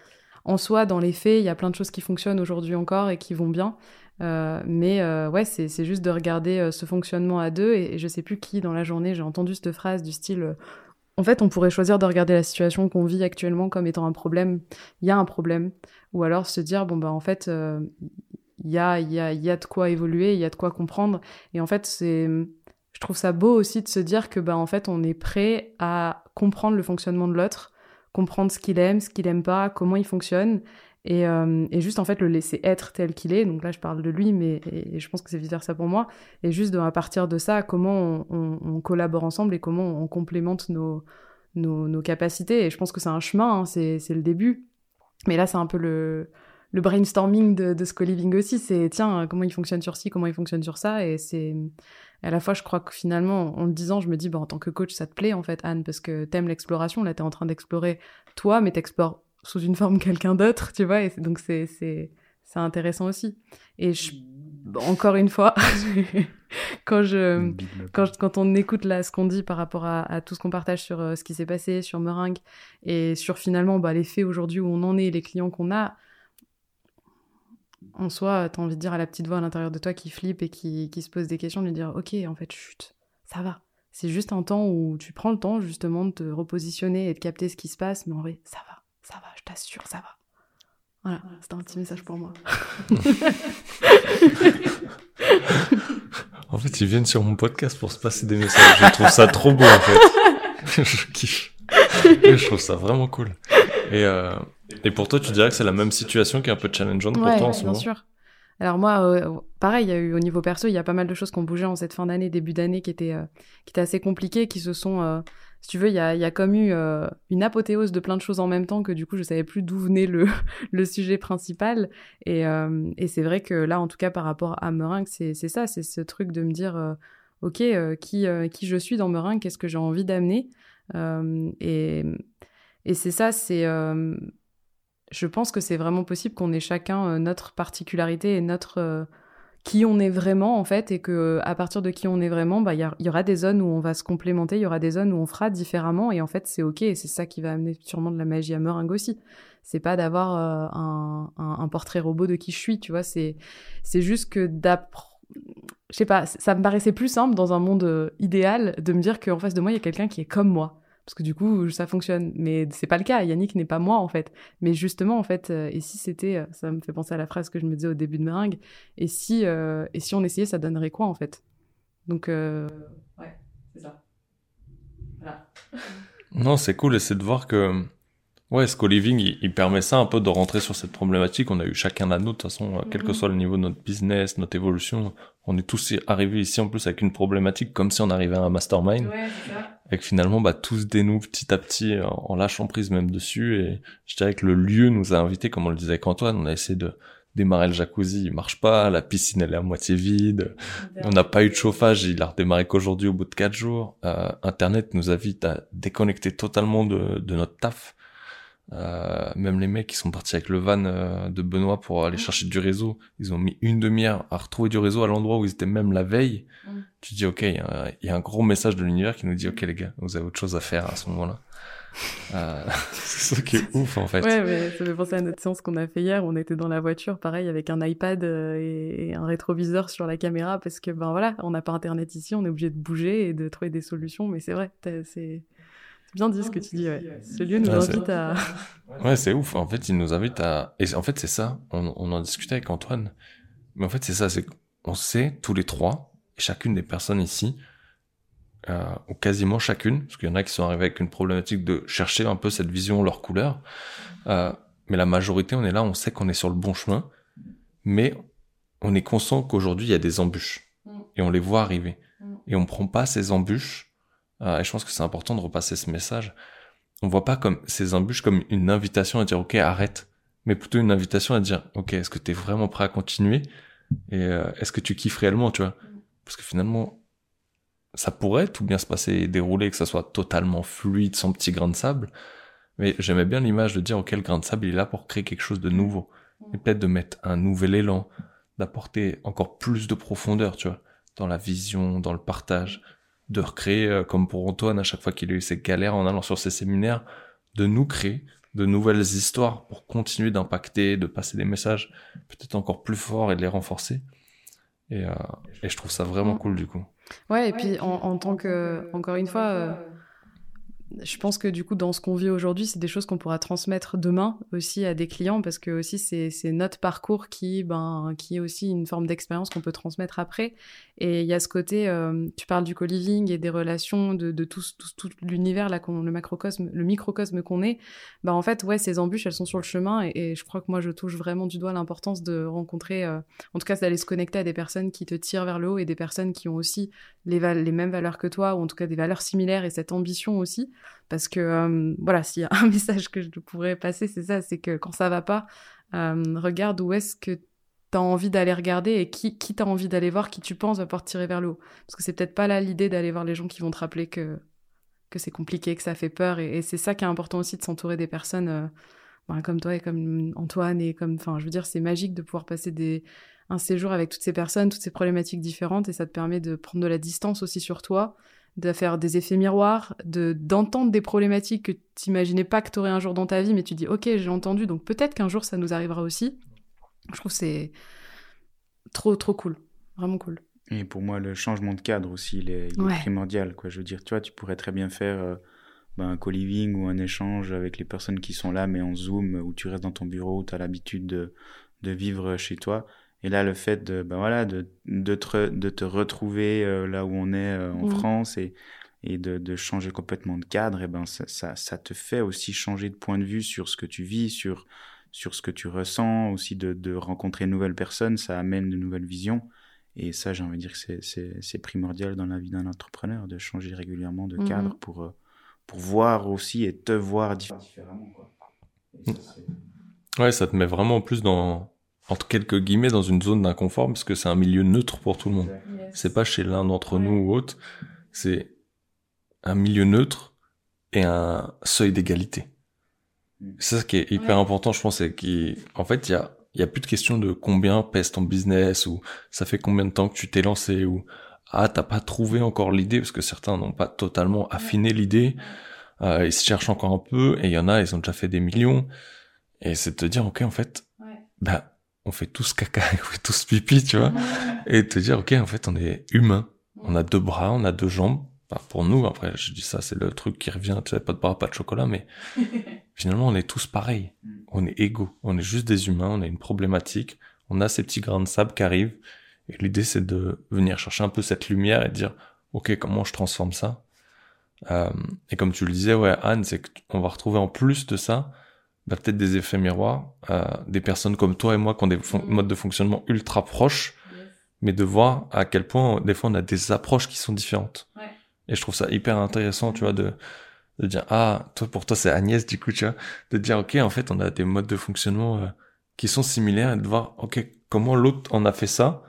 en soi, dans les faits, il y a plein de choses qui fonctionnent aujourd'hui encore et qui vont bien. Euh, mais euh, ouais, c'est juste de regarder euh, ce fonctionnement à deux. Et, je sais plus qui dans la journée, j'ai entendu cette phrase du style en fait, on pourrait choisir de regarder la situation qu'on vit actuellement comme étant un problème. Il y a un problème. Ou alors se dire, bon, bah, en fait, il y, a, y, a, y a de quoi évoluer, il y a de quoi comprendre. Et en fait, c'est, je trouve ça beau aussi de se dire que, bah, en fait, on est prêt à comprendre le fonctionnement de l'autre, comprendre ce qu'il aime, ce qu'il aime pas, comment il fonctionne. Et, euh, et, juste en fait le laisser être tel qu'il est. Donc là, je parle de lui, mais je pense que c'est vice versa pour moi. Et juste à partir de ça, comment on, collabore ensemble et comment on complémente nos, capacités. Et je pense que c'est un chemin, hein, c'est le début. Mais là, c'est un peu le, le brainstorming de, de ce co-living aussi. C'est tiens, comment il fonctionne sur ci, comment il fonctionne sur ça. Et c'est à la fois, je crois que finalement, en le disant, je me dis, bah, en tant que coach, ça te plaît en fait, Anne, parce que t'aimes l'exploration. Là, t'es en train d'explorer toi, mais t'explores sous une forme quelqu'un d'autre, tu vois, et donc c'est c'est c'est intéressant aussi. Et je, encore une fois, quand je quand, quand on écoute là ce qu'on dit par rapport à, à tout ce qu'on partage sur euh, ce qui s'est passé sur Meringue et sur finalement bah, les faits aujourd'hui où on en est, les clients qu'on a, en soi, t'as envie de dire à la petite voix à l'intérieur de toi qui flippe et qui, qui se pose des questions, de lui dire ok, en fait, chut, ça va. C'est juste un temps où tu prends le temps justement de te repositionner et de capter ce qui se passe, mais en vrai, ça va ça va, je t'assure, ça va. Voilà, c'était un petit message pour moi. en fait, ils viennent sur mon podcast pour se passer des messages. Je trouve ça trop beau, en fait. je kiffe. je trouve ça vraiment cool. Et, euh, et pour toi, tu dirais que c'est la même situation qui est un peu challengeante pour toi en ce bien sûr. Alors moi, euh, pareil, il y a eu au niveau perso, il y a pas mal de choses qui ont bougé en cette fin d'année, début d'année, qui étaient, euh, qui étaient assez compliquées, qui se sont si tu veux, il y a, y a comme eu euh, une apothéose de plein de choses en même temps que du coup, je savais plus d'où venait le, sujet principal. Et, euh, et c'est vrai que là, en tout cas, par rapport à Meringue, c'est ça, c'est ce truc de me dire, euh, ok, qui, qui je suis dans Meringue, qu'est-ce que j'ai envie d'amener? Et, et c'est ça, c'est... je pense que c'est vraiment possible qu'on ait chacun notre particularité et notre qui on est vraiment en fait et que à partir de qui on est vraiment bah il y, aura des zones où on va se complémenter il y aura des zones où on fera différemment et en fait c'est ok et c'est ça qui va amener sûrement de la magie à Meringue aussi. C'est pas d'avoir euh, un, un, portrait robot de qui je suis tu vois c'est c'est juste que d'apprendre je sais pas ça me paraissait plus simple dans un monde euh, idéal de me dire qu'en face de moi il y a quelqu'un qui est comme moi parce que du coup ça fonctionne mais c'est pas le cas Yannick n'est pas moi en fait mais justement en fait euh, et si c'était euh, ça me fait penser à la phrase que je me disais au début de meringue et si euh, et si on essayait ça donnerait quoi en fait? Donc ouais c'est ça voilà non c'est cool et c'est de voir que Ouais, ce co-living, il, permet ça un peu de rentrer sur cette problématique. On a eu chacun à nous, de toute façon, quel que mhm. soit le niveau de notre business, notre évolution. On est tous arrivés ici en plus avec une problématique comme si on arrivait à un mastermind. Ouais, ça. Et que finalement, bah, tout se dénoue petit à petit en, lâchant prise même dessus. Et je dirais que le lieu nous a invités, comme on le disait avec Antoine, on a essayé de démarrer le jacuzzi, il marche pas, la piscine elle est à moitié vide, on n'a pas eu de chauffage, il a redémarré qu'aujourd'hui au bout de quatre jours. Euh, Internet nous invite à déconnecter totalement de, de notre taf euh, même les mecs qui sont partis avec le van euh, de Benoît pour aller chercher du réseau, ils ont mis une demi-heure à retrouver du réseau à l'endroit où ils étaient même la veille. Tu dis ok, il y, a un gros message de l'univers qui nous dit ok les gars, vous avez autre chose à faire à ce moment-là. euh, c'est ça qui est ouf en fait. Ouais, mais ça fait penser à notre séance qu'on a fait hier. On était dans la voiture, pareil, avec un iPad euh, et, un rétroviseur sur la caméra parce que ben voilà, on n'a pas internet ici, on est obligé de bouger et de trouver des solutions. Mais c'est vrai, c'est bien dit ce que tu dis, ouais. Ce lieu nous invite à. Ouais, c'est ouf. En fait, il nous invite à. Et en fait, c'est ça. On, on en discutait avec Antoine. Mais en fait, c'est ça. C'est qu'on sait tous les trois, et chacune des personnes ici, euh, ou quasiment chacune, parce qu'il y en a qui sont arrivés avec une problématique de chercher un peu cette vision, leur couleur. Euh, mais la majorité, on est là, on sait qu'on est sur le bon chemin, mais on est conscient qu'aujourd'hui, il y a des embûches. Mm. Et on les voit arriver. Mm. Et on prend pas ces embûches euh, et je pense que c'est important de repasser ce message. On voit pas comme ces embûches comme une invitation à dire ok arrête, mais plutôt une invitation à dire ok est-ce que tu es vraiment prêt à continuer? Et euh, est-ce que tu kiffes réellement tu vois? Parce que finalement ça pourrait tout bien se passer et dérouler que ça soit totalement fluide sans petit grain de sable. Mais j'aimais bien l'image de dire ok le grain de sable il est là pour créer quelque chose de nouveau. Et peut-être de mettre un nouvel élan d'apporter encore plus de profondeur tu vois dans la vision dans le partage de recréer, euh, comme pour Antoine, à chaque fois qu'il a eu ses galères en allant sur ses séminaires, de nous créer de nouvelles histoires pour continuer d'impacter, de passer des messages peut-être encore plus forts et de les renforcer. Et, euh, et je trouve ça vraiment cool du coup. Ouais, et puis en, en tant que, encore une fois, euh, je pense que du coup, dans ce qu'on vit aujourd'hui, c'est des choses qu'on pourra transmettre demain aussi à des clients parce que aussi c'est notre parcours qui, ben, qui est aussi une forme d'expérience qu'on peut transmettre après. Et il y a ce côté, euh, tu parles du co-living et des relations, de, tout, l'univers là, le macrocosme, le microcosme qu'on est. Ben en fait, ouais, ces embûches, elles sont sur le chemin et, je crois que moi, je touche vraiment du doigt l'importance de rencontrer, euh, en tout cas, d'aller se connecter à des personnes qui te tirent vers le haut et des personnes qui ont aussi les mêmes valeurs que toi ou en tout cas des valeurs similaires et cette ambition aussi. Parce que, euh, voilà, s'il y a un message que je pourrais passer, c'est ça, c'est que quand ça va pas, euh, regarde où est-ce que tu as envie d'aller regarder et qui, qui t'as envie d'aller voir, qui tu penses va pouvoir tirer vers le haut. Parce que c'est peut-être pas là l'idée d'aller voir les gens qui vont te rappeler que, que c'est compliqué, que ça fait peur. Et, c'est ça qui est important aussi de s'entourer des personnes euh, ben, comme toi et comme Antoine. Et comme, enfin, je veux dire, c'est magique de pouvoir passer un séjour avec toutes ces personnes, toutes ces problématiques différentes. Et ça te permet de prendre de la distance aussi sur toi de faire des effets miroirs, de d'entendre des problématiques que tu imaginais pas que tu aurais un jour dans ta vie, mais tu dis ok j'ai entendu, donc peut-être qu'un jour ça nous arrivera aussi. Je trouve c'est trop trop cool, vraiment cool. Et pour moi le changement de cadre aussi il est, primordial quoi. Je veux dire tu vois tu pourrais très bien faire euh, ben, un co-living ou un échange avec les personnes qui sont là mais en zoom où tu restes dans ton bureau, où tu as l'habitude de, de vivre chez toi et là, le fait de, ben voilà, de, de, te, de te retrouver euh, là où on est euh, en mmh. France et, et de, de, changer complètement de cadre, et ben ça, ça, ça, te fait aussi changer de point de vue sur ce que tu vis, sur, sur ce que tu ressens, aussi de, de rencontrer de nouvelles personnes, ça amène de nouvelles visions. Et ça, j'ai envie de dire que c'est primordial dans la vie d'un entrepreneur, de changer régulièrement de cadre mmh. pour, euh, pour voir aussi et te voir différemment. Quoi. ouais, ça te met vraiment plus dans, entre quelques guillemets dans une zone d'inconfort parce que c'est un milieu neutre pour tout le monde. C'est pas chez l'un d'entre nous ou autre, c'est un milieu neutre et un seuil d'égalité. Mm. C'est ça qui est hyper important, je pense, c'est qu'en fait, il y a, y a plus de question de combien pèse ton business ou ça fait combien de temps que tu t'es lancé ou ah, t'as pas trouvé encore l'idée parce que certains n'ont pas totalement affiné l'idée, euh, ils se cherchent encore un peu et il y en a, ils ont déjà fait des millions. Et c'est de te dire, ok, en fait, bah, on fait tous caca, on fait tous pipi, tu vois, et te dire, ok, en fait, on est humain, on a deux bras, on a deux jambes. pour nous, après, je dis ça, c'est le truc qui revient, tu sais, pas de bras, pas de chocolat, mais finalement, on est tous pareils. Mm. On est égaux. On est juste des humains, on a une problématique, on a ces petits grains de sable qui arrivent, et l'idée, c'est de venir chercher un peu cette lumière et dire, ok, comment je transforme ça? Euh, et comme tu le disais, ouais, Anne, c'est qu'on va retrouver en plus de ça, bah, peut-être des effets miroirs, euh, des personnes comme toi et moi qui ont des mm. modes de fonctionnement ultra proches, mais de voir à quel point des fois on a des approches qui sont différentes. Ouais. Et je trouve ça hyper intéressant, tu vois, de, de dire ah toi pour toi c'est Agnès du coup, tu vois, de dire ok en fait on a des modes de fonctionnement euh, qui sont similaires et de voir ok comment l'autre en a fait ça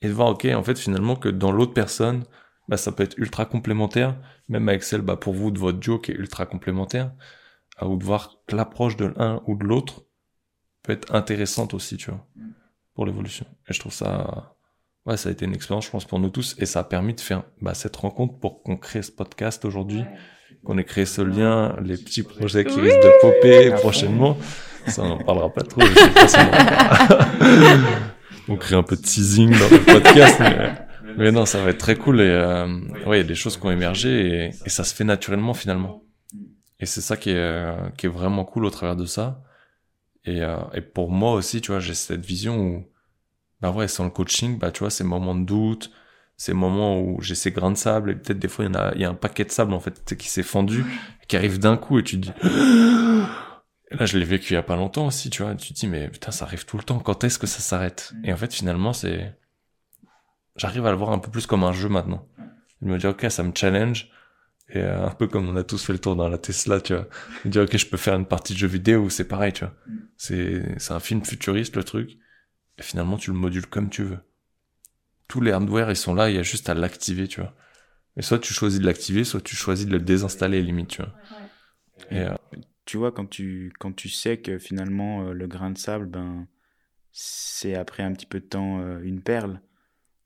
et de voir ok en fait finalement que dans l'autre personne bah ça peut être ultra complémentaire, même avec celle bah pour vous de votre duo qui est ultra complémentaire ou de voir l'approche de l'un ou de l'autre peut être intéressante aussi, tu vois, pour l'évolution. Et je trouve ça, ouais, ça a été une expérience, je pense, pour nous tous, et ça a permis de faire bah, cette rencontre pour qu'on crée ce podcast aujourd'hui, qu'on ait créé ce lien, les petits projets qui risquent de popper prochainement. Ça, on en parlera pas trop. on crée un peu de teasing dans le podcast, mais, non, ça va être très cool. Et euh, ouais, il y a des choses qui ont émergé et, et ça se fait naturellement finalement. Et c'est ça qui est, euh, qui est vraiment cool au travers de ça. Et, euh, et pour moi aussi, tu vois, j'ai cette vision où, bah ouais, sans le coaching, bah tu vois, ces moments de doute, ces moments où j'ai ces grains de sable, et peut-être des fois, il y en a, il y a un paquet de sable, en fait, qui s'est fendu, qui arrive d'un coup, et tu te dis, et là, je l'ai vécu il y a pas longtemps aussi, tu vois, tu te dis, mais putain, ça arrive tout le temps, quand est-ce que ça s'arrête? Et en fait, finalement, c'est, j'arrive à le voir un peu plus comme un jeu maintenant. Je me dis, ok, ça me challenge, et euh, un peu comme on a tous fait le tour dans la Tesla, tu vois. Dire, ok, je peux faire une partie de jeu vidéo, c'est pareil, tu vois. C'est, c'est un film futuriste, le truc. Et finalement, tu le modules comme tu veux. Tous les hardware, ils sont là, il y a juste à l'activer, tu vois. Et soit tu choisis de l'activer, soit tu choisis de le désinstaller, limite, tu vois. Et, euh... Tu vois, quand tu, quand tu sais que finalement, euh, le grain de sable, ben, c'est après un petit peu de temps euh, une perle,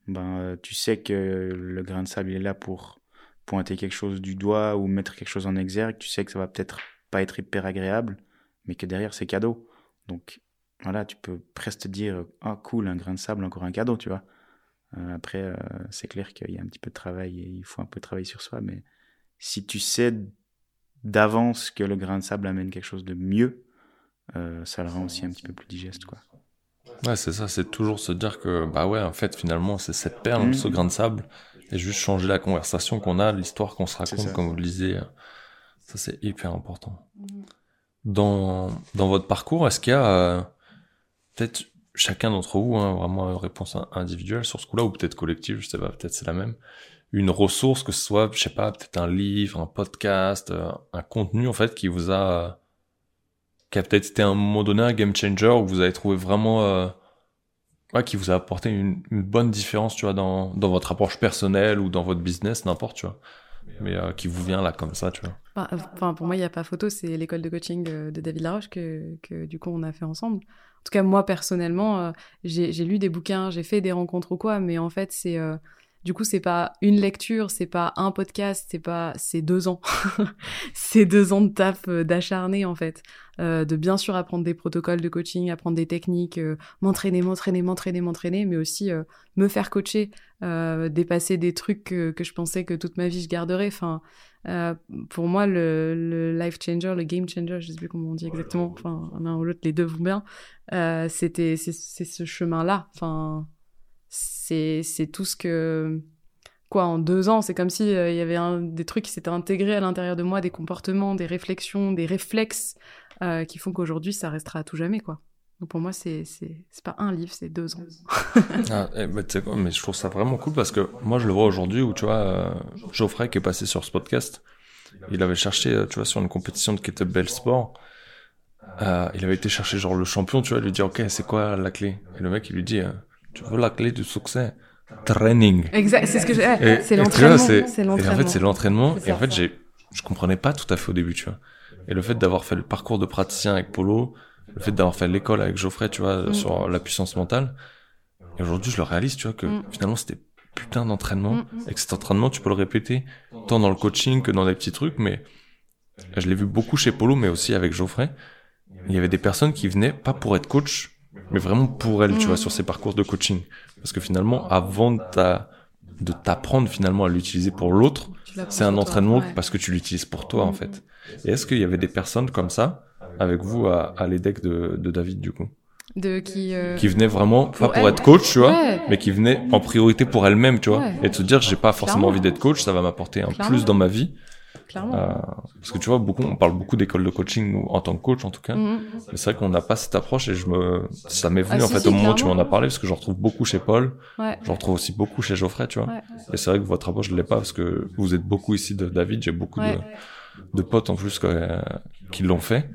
ben, tu sais que le grain de sable, il est là pour pointer quelque chose du doigt ou mettre quelque chose en exergue, tu sais que ça va peut-être pas être hyper agréable, mais que derrière c'est cadeau. Donc voilà, tu peux presque te dire ah cool, un grain de sable, encore un cadeau, tu vois. Euh, après, euh, c'est clair qu'il y a un petit peu de travail et il faut un peu travailler sur soi, mais si tu sais d'avance que le grain de sable amène quelque chose de mieux, euh, ça le rend aussi un petit peu plus digeste, quoi. Ouais, c'est ça, c'est toujours se dire que, bah ouais, en fait, finalement, c'est cette perle, Mhm. ce grain de sable, et juste changer la conversation qu'on a, l'histoire qu'on se raconte, comme vous le disiez. Ça, c'est hyper important. Dans, dans votre parcours, est-ce qu'il y a, euh, peut-être chacun d'entre vous, hein, vraiment une réponse in- individuelle sur ce coup-là, ou peut-être collective, je sais pas, peut-être c'est la même, une ressource, que ce soit, je sais pas, peut-être un livre, un podcast, euh, un contenu, en fait, qui vous a, euh, qui a peut-être été à un moment donné un game changer, où vous avez trouvé vraiment, euh, ouais, qui vous a apporté une, une bonne différence, tu vois, dans, dans votre approche personnelle ou dans votre business, n'importe, tu vois. Mais euh, qui vous vient là comme ça, tu vois. Enfin, Enfin, pour moi, il n'y a pas photo, c'est l'école de coaching euh, de David Laroche que, que du coup on a fait ensemble. En tout cas, moi personnellement, euh, j'ai j'ai lu des bouquins, j'ai fait des rencontres ou quoi, mais en fait, c'est euh, du coup, c'est pas une lecture, c'est pas un podcast, c'est pas, c'est deux ans. c'est deux ans de taf euh, d'acharné en fait, Euh, de bien sûr apprendre des protocoles de coaching, apprendre des techniques, euh, m'entraîner, m'entraîner, m'entraîner, m'entraîner, mais aussi euh, me faire coacher, euh, dépasser des trucs que, que je pensais que toute ma vie je garderais. Enfin, euh, pour moi, le, le life changer, le game changer, je sais plus comment on dit exactement, enfin, l'un ou l'autre, les deux vont bien, euh, c'était, c'est, ce chemin-là. Enfin, c'est, tout ce que, quoi, en deux ans, c'est comme si euh, il y avait un, des trucs qui s'étaient intégrés à l'intérieur de moi, des comportements, des réflexions, des réflexes, euh, qui font qu'aujourd'hui, ça restera à tout jamais, quoi. Donc pour moi, c'est, c'est, pas un livre, c'est deux ans. Ah, eh, sais quoi, mais je trouve ça vraiment cool parce que moi je le vois aujourd'hui où tu vois euh, Geoffrey qui est passé sur ce podcast, il avait cherché tu vois sur une compétition de kettlebell sport, il avait été chercher genre le champion, tu vois, lui dire ok c'est quoi la clé? Et le mec il lui dit tu veux la clé du succès, training. Exact, c'est ce que j'ai, Et- ouais, c'est l'entraînement, Et en fait c'est l'entraînement et en fait j'ai je comprenais pas tout à fait au début tu vois. Et le fait d'avoir fait le parcours de praticien avec Polo, le fait d'avoir fait l'école avec Geoffrey tu vois Mm. sur la puissance mentale. Et aujourd'hui, je le réalise, tu vois, que Mm. finalement, c'était putain d'entraînement. Mm. Et que cet entraînement, tu peux le répéter, tant dans le coaching que dans des petits trucs, mais je l'ai vu beaucoup chez Polo, mais aussi avec Geoffrey. Il y avait des personnes qui venaient pas pour être coach, mais vraiment pour elles, tu vois, sur ces parcours de coaching. Parce que finalement, avant de t'a- de t'apprendre finalement à l'utiliser pour l'autre, c'est un toi, entraînement ouais. parce que tu l'utilises pour toi, en fait. Et est-ce qu'il y avait des personnes comme ça, avec vous, à, à l'EDEC de, de David, du coup? De qui, euh, Qui venaient vraiment, pas pour elle. être coach, tu vois, Ouais. mais qui venaient en priorité pour elle-même, tu vois, Ouais. et de se dire j'ai pas forcément Clairement. envie d'être coach, ça va m'apporter un Clairement. plus dans ma vie, clairement. Euh, parce que tu vois beaucoup, on parle beaucoup d'école de coaching en tant que coach en tout cas, Mhm. mais c'est vrai qu'on n'a pas cette approche et je me, ça m'est venu Ah, en si, fait si, au moment où tu m'en as parlé parce que j'en retrouve beaucoup chez Paul, Ouais. j'en retrouve aussi beaucoup chez Geoffrey, tu vois, Ouais. et c'est vrai que votre approche je l'ai pas parce que vous êtes beaucoup ici de David, j'ai beaucoup Ouais. de, de potes en plus euh, qui l'ont fait.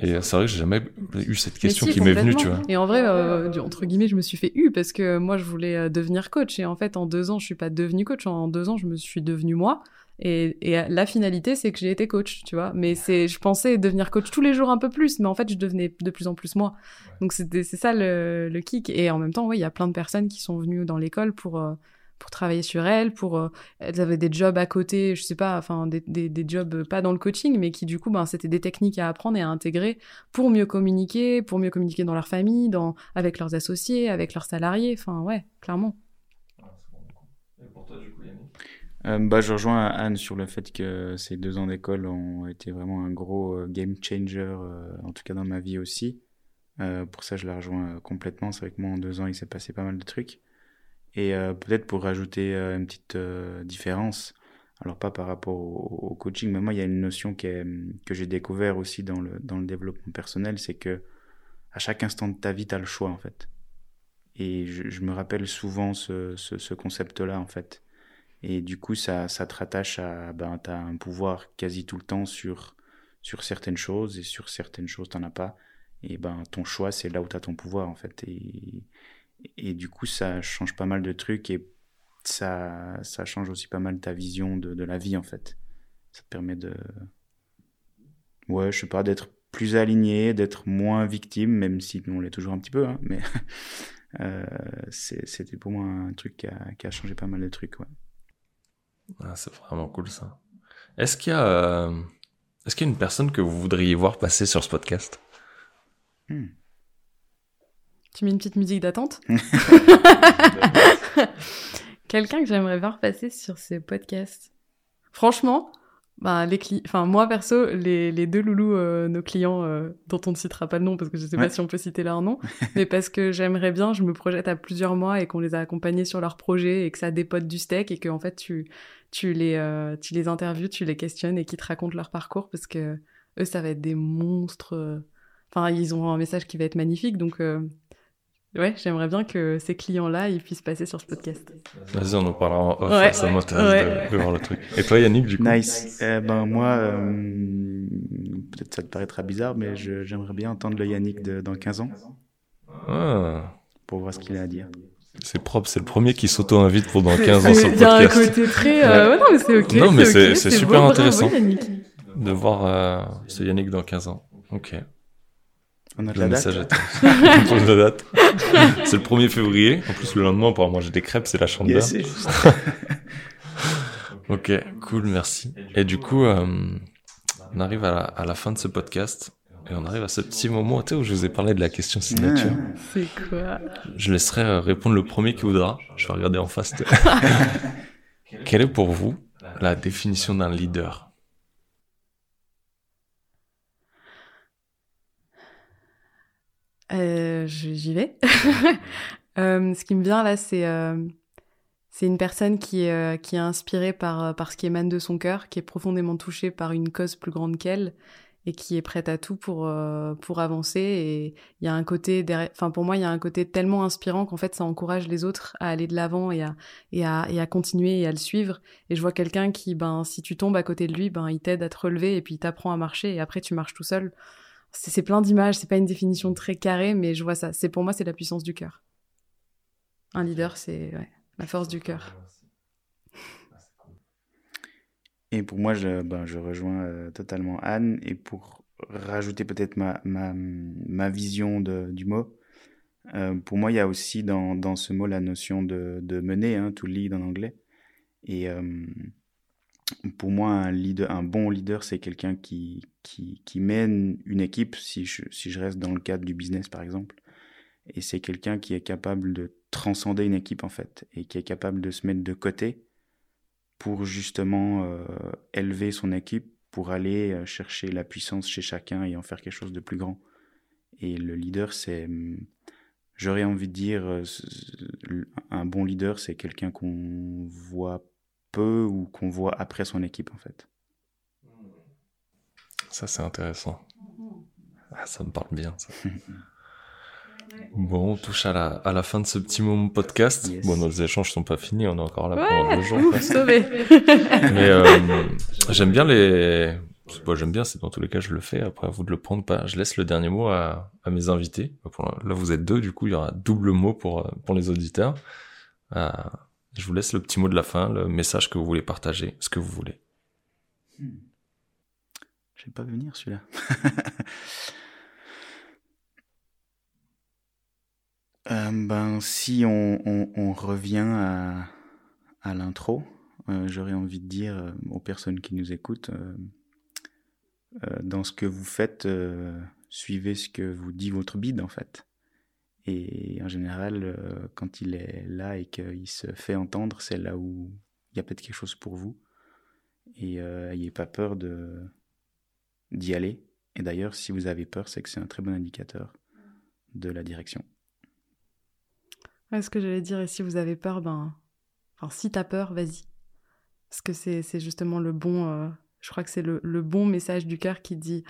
Et c'est vrai que j'ai jamais eu cette question si, qui m'est venue, tu vois. Et en vrai, euh, entre guillemets, je me suis fait eu parce que moi, je voulais euh, devenir coach. Et en fait, en deux ans, je suis pas devenue coach. En deux ans, je me suis devenue moi. Et, et la finalité, c'est que j'ai été coach, tu vois. Mais c'est, je pensais devenir coach tous les jours un peu plus, mais en fait, je devenais de plus en plus moi. Donc c'est ça le, le kick. Et en même temps, oui, il y a plein de personnes qui sont venues dans l'école pour euh, pour travailler sur elles, pour euh, elles avaient des jobs à côté, je sais pas, enfin des, des, des jobs euh, pas dans le coaching, mais qui du coup, ben c'était des techniques à apprendre et à intégrer pour mieux communiquer, pour mieux communiquer dans leur famille, dans avec leurs associés, avec leurs salariés. Enfin ouais, clairement. Euh, bah, je rejoins Anne sur le fait que ces deux ans d'école ont été vraiment un gros euh, game changer, euh, en tout cas dans ma vie aussi. Pour ça, je la rejoins complètement. C'est vrai que moi, en deux ans, il s'est passé pas mal de trucs. Et peut-être pour rajouter une petite différence, alors pas par rapport au, coaching, mais moi, il y a une notion qui est, que j'ai découvert aussi dans le, dans le développement personnel, c'est que à chaque instant de ta vie, tu as le choix, en fait. Et je, me rappelle souvent ce, ce concept-là, en fait. Et du coup, ça, ça te rattache à, ben, tu as un pouvoir quasi tout le temps sur, sur certaines choses, et sur certaines choses, tu n'en as pas. Et ben, ton choix, c'est là où tu as ton pouvoir, en fait. Et, et du coup, ça change pas mal de trucs, et ça, ça change aussi pas mal ta vision de, de la vie, en fait. Ça te permet de. Ouais, je sais pas, d'être plus aligné, d'être moins victime, même si on l'est toujours un petit peu, hein, mais euh, c'était pour moi un truc qui a, qui a changé pas mal de trucs, ouais. Ah, c'est vraiment cool ça. Est-ce qu'il y a, euh, est-ce qu'il y a une personne que vous voudriez voir passer sur ce podcast? Hmm. Tu mets une petite musique d'attente? Quelqu'un que j'aimerais voir passer sur ce podcast. Franchement, bah, les cli... enfin, moi perso, les, les deux loulous, euh, nos clients, euh, dont on ne citera pas le nom parce que je sais pas si on peut citer leur nom, mais parce que j'aimerais bien, je me projette à plusieurs mois et qu'on les a accompagnés sur leur projet et que ça dépote du steak et que en fait tu, tu, les, euh, tu les interviews, tu les questionnes et qu'ils te racontent leur parcours parce que eux, ça va être des monstres. Enfin, ils ont un message qui va être magnifique donc Ouais, j'aimerais bien que ces clients-là, ils puissent passer sur ce podcast. Vas-y, on en parlera en off. Ouais. Ça m'intéresse de, voir le truc. Et toi, Yannick, du coup? Nice. Eh ben, moi, euh, peut-être ça te paraîtra bizarre, mais j'aimerais bien entendre le Yannick de, dans 15 ans. Ah. Pour voir ce qu'il a à dire. C'est propre, c'est le premier qui s'auto-invite pour dans 15 ans sur le podcast. Il y a un côté très... Euh... Ouais, non, mais c'est ok. Non, mais c'est super intéressant de voir euh, ce Yannick dans 15 ans. Ok. On a la date. date. c'est le 1er février. En plus, le lendemain, pour manger des crêpes, c'est la chambre yes, juste. ok, cool, merci. Et du coup, euh, on arrive à la, à la, fin de ce podcast. Et on arrive à ce petit moment où je vous ai parlé de la question signature. C'est quoi? Je laisserai euh, répondre le premier qui voudra. Je vais regarder en face. Quelle est pour vous la définition d'un leader? Euh, J'y vais. euh, ce qui me vient là, c'est euh, c'est une personne qui est, euh, qui est inspirée par, par ce qui émane de son cœur, qui est profondément touchée par une cause plus grande qu'elle et qui est prête à tout pour, pour avancer. Et il y a un côté, enfin pour moi, il y a un côté tellement inspirant qu'en fait, ça encourage les autres à aller de l'avant et à, et, à, et à continuer et à le suivre. Et je vois quelqu'un qui, ben, si tu tombes à côté de lui, ben, il t'aide à te relever et puis il t'apprend à marcher et après tu marches tout seul c'est plein d'images, c'est pas une définition très carrée, mais je vois ça. C'est pour moi, c'est la puissance du cœur. Un leader, c'est la force du cœur. Et pour moi, je, ben, je rejoins euh, totalement Anne. Et pour rajouter peut-être ma, ma, ma, vision de, du mot, euh, pour moi, il y a aussi dans, dans ce mot la notion de, de mener, hein, to lead en anglais. Et euh, pour moi, un, leader, un bon leader, c'est quelqu'un qui, qui, qui, mène une équipe, si je, si je reste dans le cadre du business par exemple. Et c'est quelqu'un qui est capable de transcender une équipe en fait, et qui est capable de se mettre de côté pour justement euh, élever son équipe, pour aller euh, chercher la puissance chez chacun et en faire quelque chose de plus grand. Et le leader, c'est, hum, j'aurais envie de dire, euh, un bon leader, c'est quelqu'un qu'on voit peu ou qu'on voit après son équipe en fait. Ça c'est intéressant. Ah, ça me parle bien ça. Bon, on touche à la, à la fin de ce petit moment podcast. Bon, nos échanges sont pas finis, on est encore là pendant deux jours. Mais euh, j'aime bien les. Bon, j'aime bien, c'est dans tous les cas je le fais. Après, à vous de le prendre pas. Je laisse le dernier mot à, à mes invités. Là, vous êtes deux, du coup, il y aura double mot pour pour les auditeurs. Euh, je vous laisse le petit mot de la fin, le message que vous voulez partager, ce que vous voulez. Hmm. Je vais pas venir celui-là. Euh, ben, si on, revient à, à l'intro, euh, j'aurais envie de dire euh, aux personnes qui nous écoutent, dans ce que vous faites, suivez ce que vous dit votre bide en fait. Et en général, euh, quand il est là et qu'il se fait entendre, c'est là où il y a peut-être quelque chose pour vous. Et euh, n'ayez pas peur d'y aller. Et d'ailleurs, si vous avez peur, c'est que c'est un très bon indicateur de la direction. Ouais, ce que j'allais dire, et si vous avez peur, ben, enfin, si t'as peur, vas-y. Parce que c'est justement le bon, euh, je crois que c'est le, le, bon message du cœur qui dit,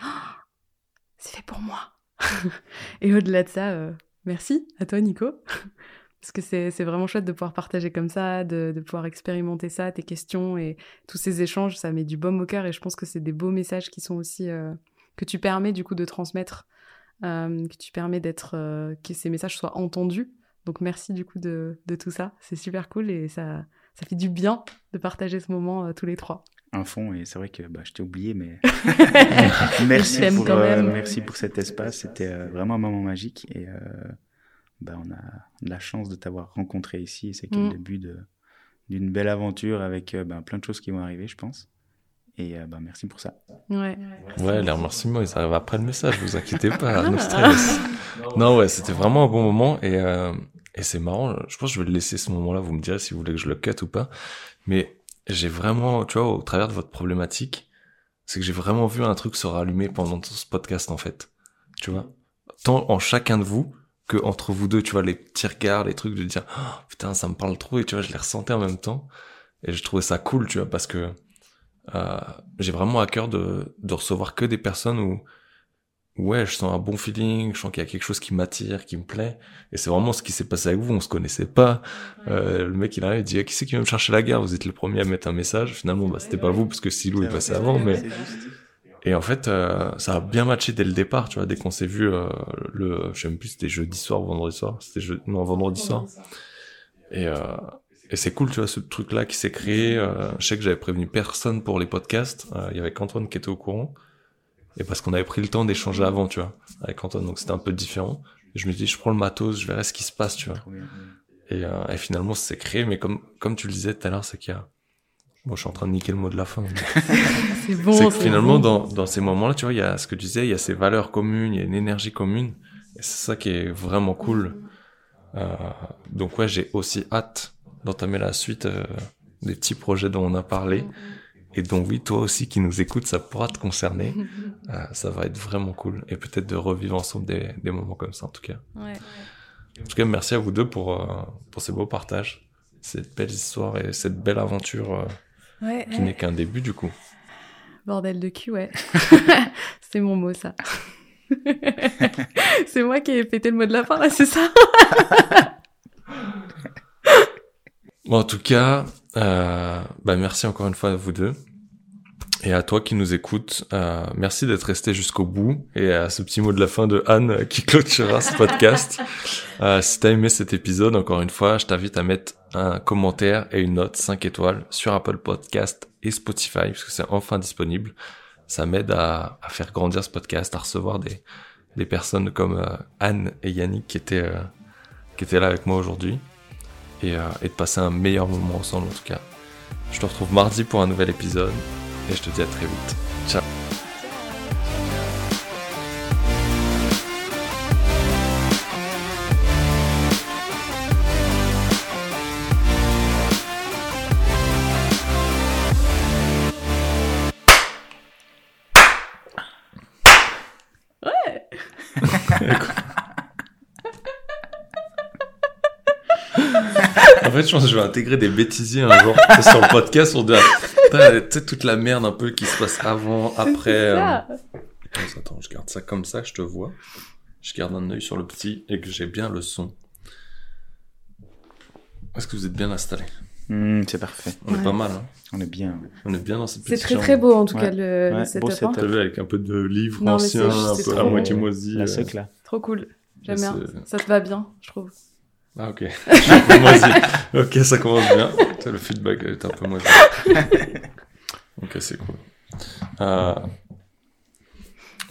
c'est fait pour moi. et au-delà de ça, euh, Merci à toi, Nico. Parce que c'est vraiment chouette de pouvoir partager comme ça, de, de, pouvoir expérimenter ça, tes questions et tous ces échanges, ça met du baume au cœur et je pense que c'est des beaux messages qui sont aussi euh, que tu permets du coup de transmettre, euh, que tu permets d'être euh, que ces messages soient entendus. Donc merci du coup de, de tout ça, c'est super cool et ça ça fait du bien de partager ce moment tous les trois. Un fond et c'est vrai que bah, je t'ai oublié mais merci pour merci pour cet espace, c'était vraiment un moment magique et bah, on a de la chance de t'avoir rencontré ici. C'est le mm. début d'une belle aventure avec euh, bah, plein de choses qui vont arriver, je pense. Et euh, bah, merci pour ça. Ouais. Ouais, les remerciements, ils arrivent après le message, vous inquiétez pas, no stress. non, ouais, c'était vraiment un bon moment et, euh, et c'est marrant. Je pense que je vais le laisser ce moment-là. Vous me direz si vous voulez que je le cut ou pas. Mais j'ai vraiment, tu vois, au travers de votre problématique, c'est que j'ai vraiment vu un truc se rallumer pendant ce podcast, en fait. Tu vois? Tant en chacun de vous, que entre vous deux, tu vois, les petits regards, les trucs de dire, oh, putain, ça me parle trop, et tu vois, je les ressentais en même temps. Et je trouvais ça cool, tu vois, parce que, euh, j'ai vraiment à cœur de, de recevoir que des personnes où, ouais, je sens un bon feeling, je sens qu'il y a quelque chose qui m'attire, qui me plaît. Et c'est vraiment ce qui s'est passé avec vous, on se connaissait pas. Euh, le mec, il arrive, il dit, ah, qui c'est qui va me chercher la gare? Vous êtes le premier à mettre un message. Finalement, bah, c'était pas vous, parce que Silou est passé avant, mais, et en fait, euh, ça a bien matché dès le départ, tu vois, dès qu'on s'est vu, euh, le, je sais même plus, c'était jeudi soir ou vendredi soir. C'était je... non, vendredi soir. Et, euh, et c'est cool, tu vois, ce truc-là qui s'est créé. Euh, je sais que j'avais prévenu personne pour les podcasts. Euh, Il y avait qu'Antoine qui était au courant. Et parce qu'on avait pris le temps d'échanger avant, tu vois, avec Antoine, donc c'était un peu différent. Et je me dis, je prends le matos, je verrai ce qui se passe, tu vois. Et, euh, et finalement, c'est créé, mais comme, comme tu le disais tout à l'heure, c'est qu'il y a... Bon, je suis en train de niquer le mot de la fin. C'est bon. c'est que finalement, bon. dans, dans ces moments-là, tu vois, il y a ce que tu disais, il y a ces valeurs communes, il y a une énergie commune. Et c'est ça qui est vraiment cool. Euh, donc ouais, j'ai aussi hâte d'entamer la suite euh, des petits projets dont on a parlé. Et donc oui, toi aussi qui nous écoutes, ça pourra te concerner. Euh, ça va être vraiment cool. Et peut-être de revivre ensemble des, des moments comme ça, en tout cas. Ouais. En tout cas, merci à vous deux pour, euh, pour ces beaux partages, cette belle histoire et cette belle aventure euh, Ouais. qui n'est qu'un début du coup. Bordel de cul, ouais. c'est mon mot, ça. c'est moi qui ai pété le mot de la fin, là, c'est ça? Bon, en tout cas, euh, bah merci encore une fois à vous deux. Et à toi qui nous écoutes, euh, merci d'être resté jusqu'au bout. Et à ce petit mot de la fin de Anne euh, qui clôturera ce podcast. Euh, si t'as aimé cet épisode, encore une fois, je t'invite à mettre un commentaire et une note 5 étoiles sur Apple Podcast et Spotify, parce que c'est enfin disponible. Ça m'aide à, à faire grandir ce podcast, à recevoir des, des personnes comme euh, Anne et Yannick qui étaient, euh, qui étaient là avec moi aujourd'hui et, euh, et de passer un meilleur moment ensemble en tout cas. Je te retrouve mardi pour un nouvel épisode et je te dis à très vite. Ciao fait, je pense que je vais intégrer des bêtisiers un jour sur le podcast. On doit, tu sais, toute la merde un peu qui se passe avant, après. C'est ça. euh, Attends, attends, je garde ça comme ça, je te vois. Je garde un œil sur le petit et que j'ai bien le son. Est-ce que vous êtes bien installés? Hmm, c'est parfait. On est pas mal, hein On est bien. On est bien dans cette C'est petite très chambre. très beau, en tout Ouais. cas, le, Ouais, le setup. beau hein. setup. Avec un peu de livres anciens, c'est- un c'est peu à moitié moisi. La euh. sec là. Trop cool. J'aime bien. c'est- Ça te va bien, je trouve. Ah, ok. Un peu moisi. Ok, ça commence bien. Le feedback est un peu moisi. ok, c'est cool. Euh,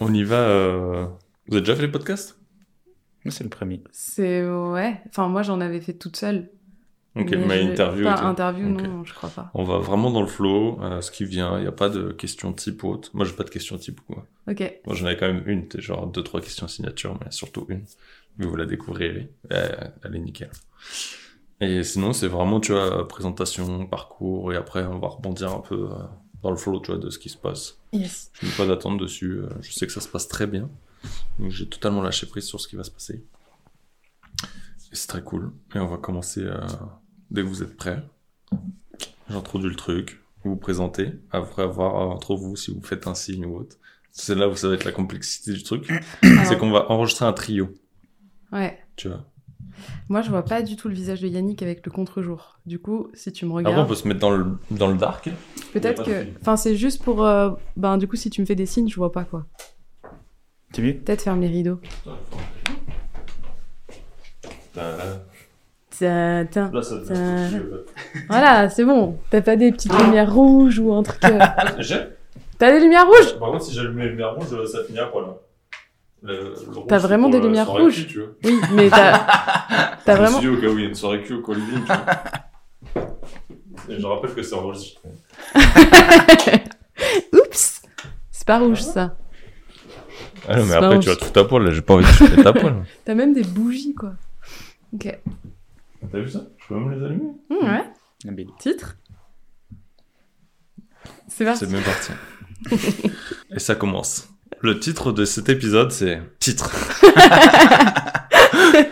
On y va. euh, Vous avez déjà fait les podcasts? C'est le premier. C'est ouais. Enfin, moi, j'en avais fait toute seule. Ok, Mais mais interview. Pas interview, non, je crois pas. On va vraiment dans le flow, euh, ce qui vient. Il n'y a pas de questions type ou autre. Moi, j'ai pas de questions type quoi. Ok. Moi, j'en avais quand même une, t'es genre deux, trois questions signature, mais surtout une. Vous la découvrirez. Elle, elle est nickel. Et sinon, c'est vraiment, tu vois, présentation, parcours, et après, on va rebondir un peu euh, dans le flow, tu vois, de ce qui se passe. Yes. Je n'ai pas d'attente dessus. euh, Je sais que ça se passe très bien. Donc, j'ai totalement lâché prise sur ce qui va se passer. Et c'est très cool. Et on va commencer euh, dès que vous êtes prêts. J'introduis le truc. Vous vous présentez. Après avoir euh, entre vous si vous faites un signe ou autre. C'est là où ça va être la complexité du truc. c'est qu'on va enregistrer un trio. Ouais. Tu vois. Moi, je vois pas du tout le visage de Yannick avec le contre-jour. Du coup, si tu me Après, on regardes, peut se mettre dans le, dans le dark. peut-être de que. Enfin, c'est juste pour. euh, Ben, du coup, si tu me fais des signes, je vois pas quoi. C'est mieux? Peut-être ferme les rideaux. Tiens, tiens. Là, ça Ça- Voilà, c'est bon. T'as pas des petites lumières rouges ou un truc. euh, J'ai T'as des lumières rouges? Par contre, si j'allume les lumières rouges, ça finit à poil. hein. Le- le rouge, T'as vraiment des lumières rouges cul, tu vois. Oui, mais t'as. T'as Je me vraiment. suis dit, au cas où il y a une soirée cul au tu vois. Et je rappelle que c'est enregistré. Oups C'est pas rouge ça. Ah non, mais après, tu vas rouge. tout à poil, là. J'ai pas envie de chuter ta poil. T'as même des bougies quoi. Ok. T'as vu ça? Je peux même les allumer Mmh, ouais. Belle. Titre C'est parti. C'est même parti. Et ça commence. Le titre de cet épisode, c'est titre.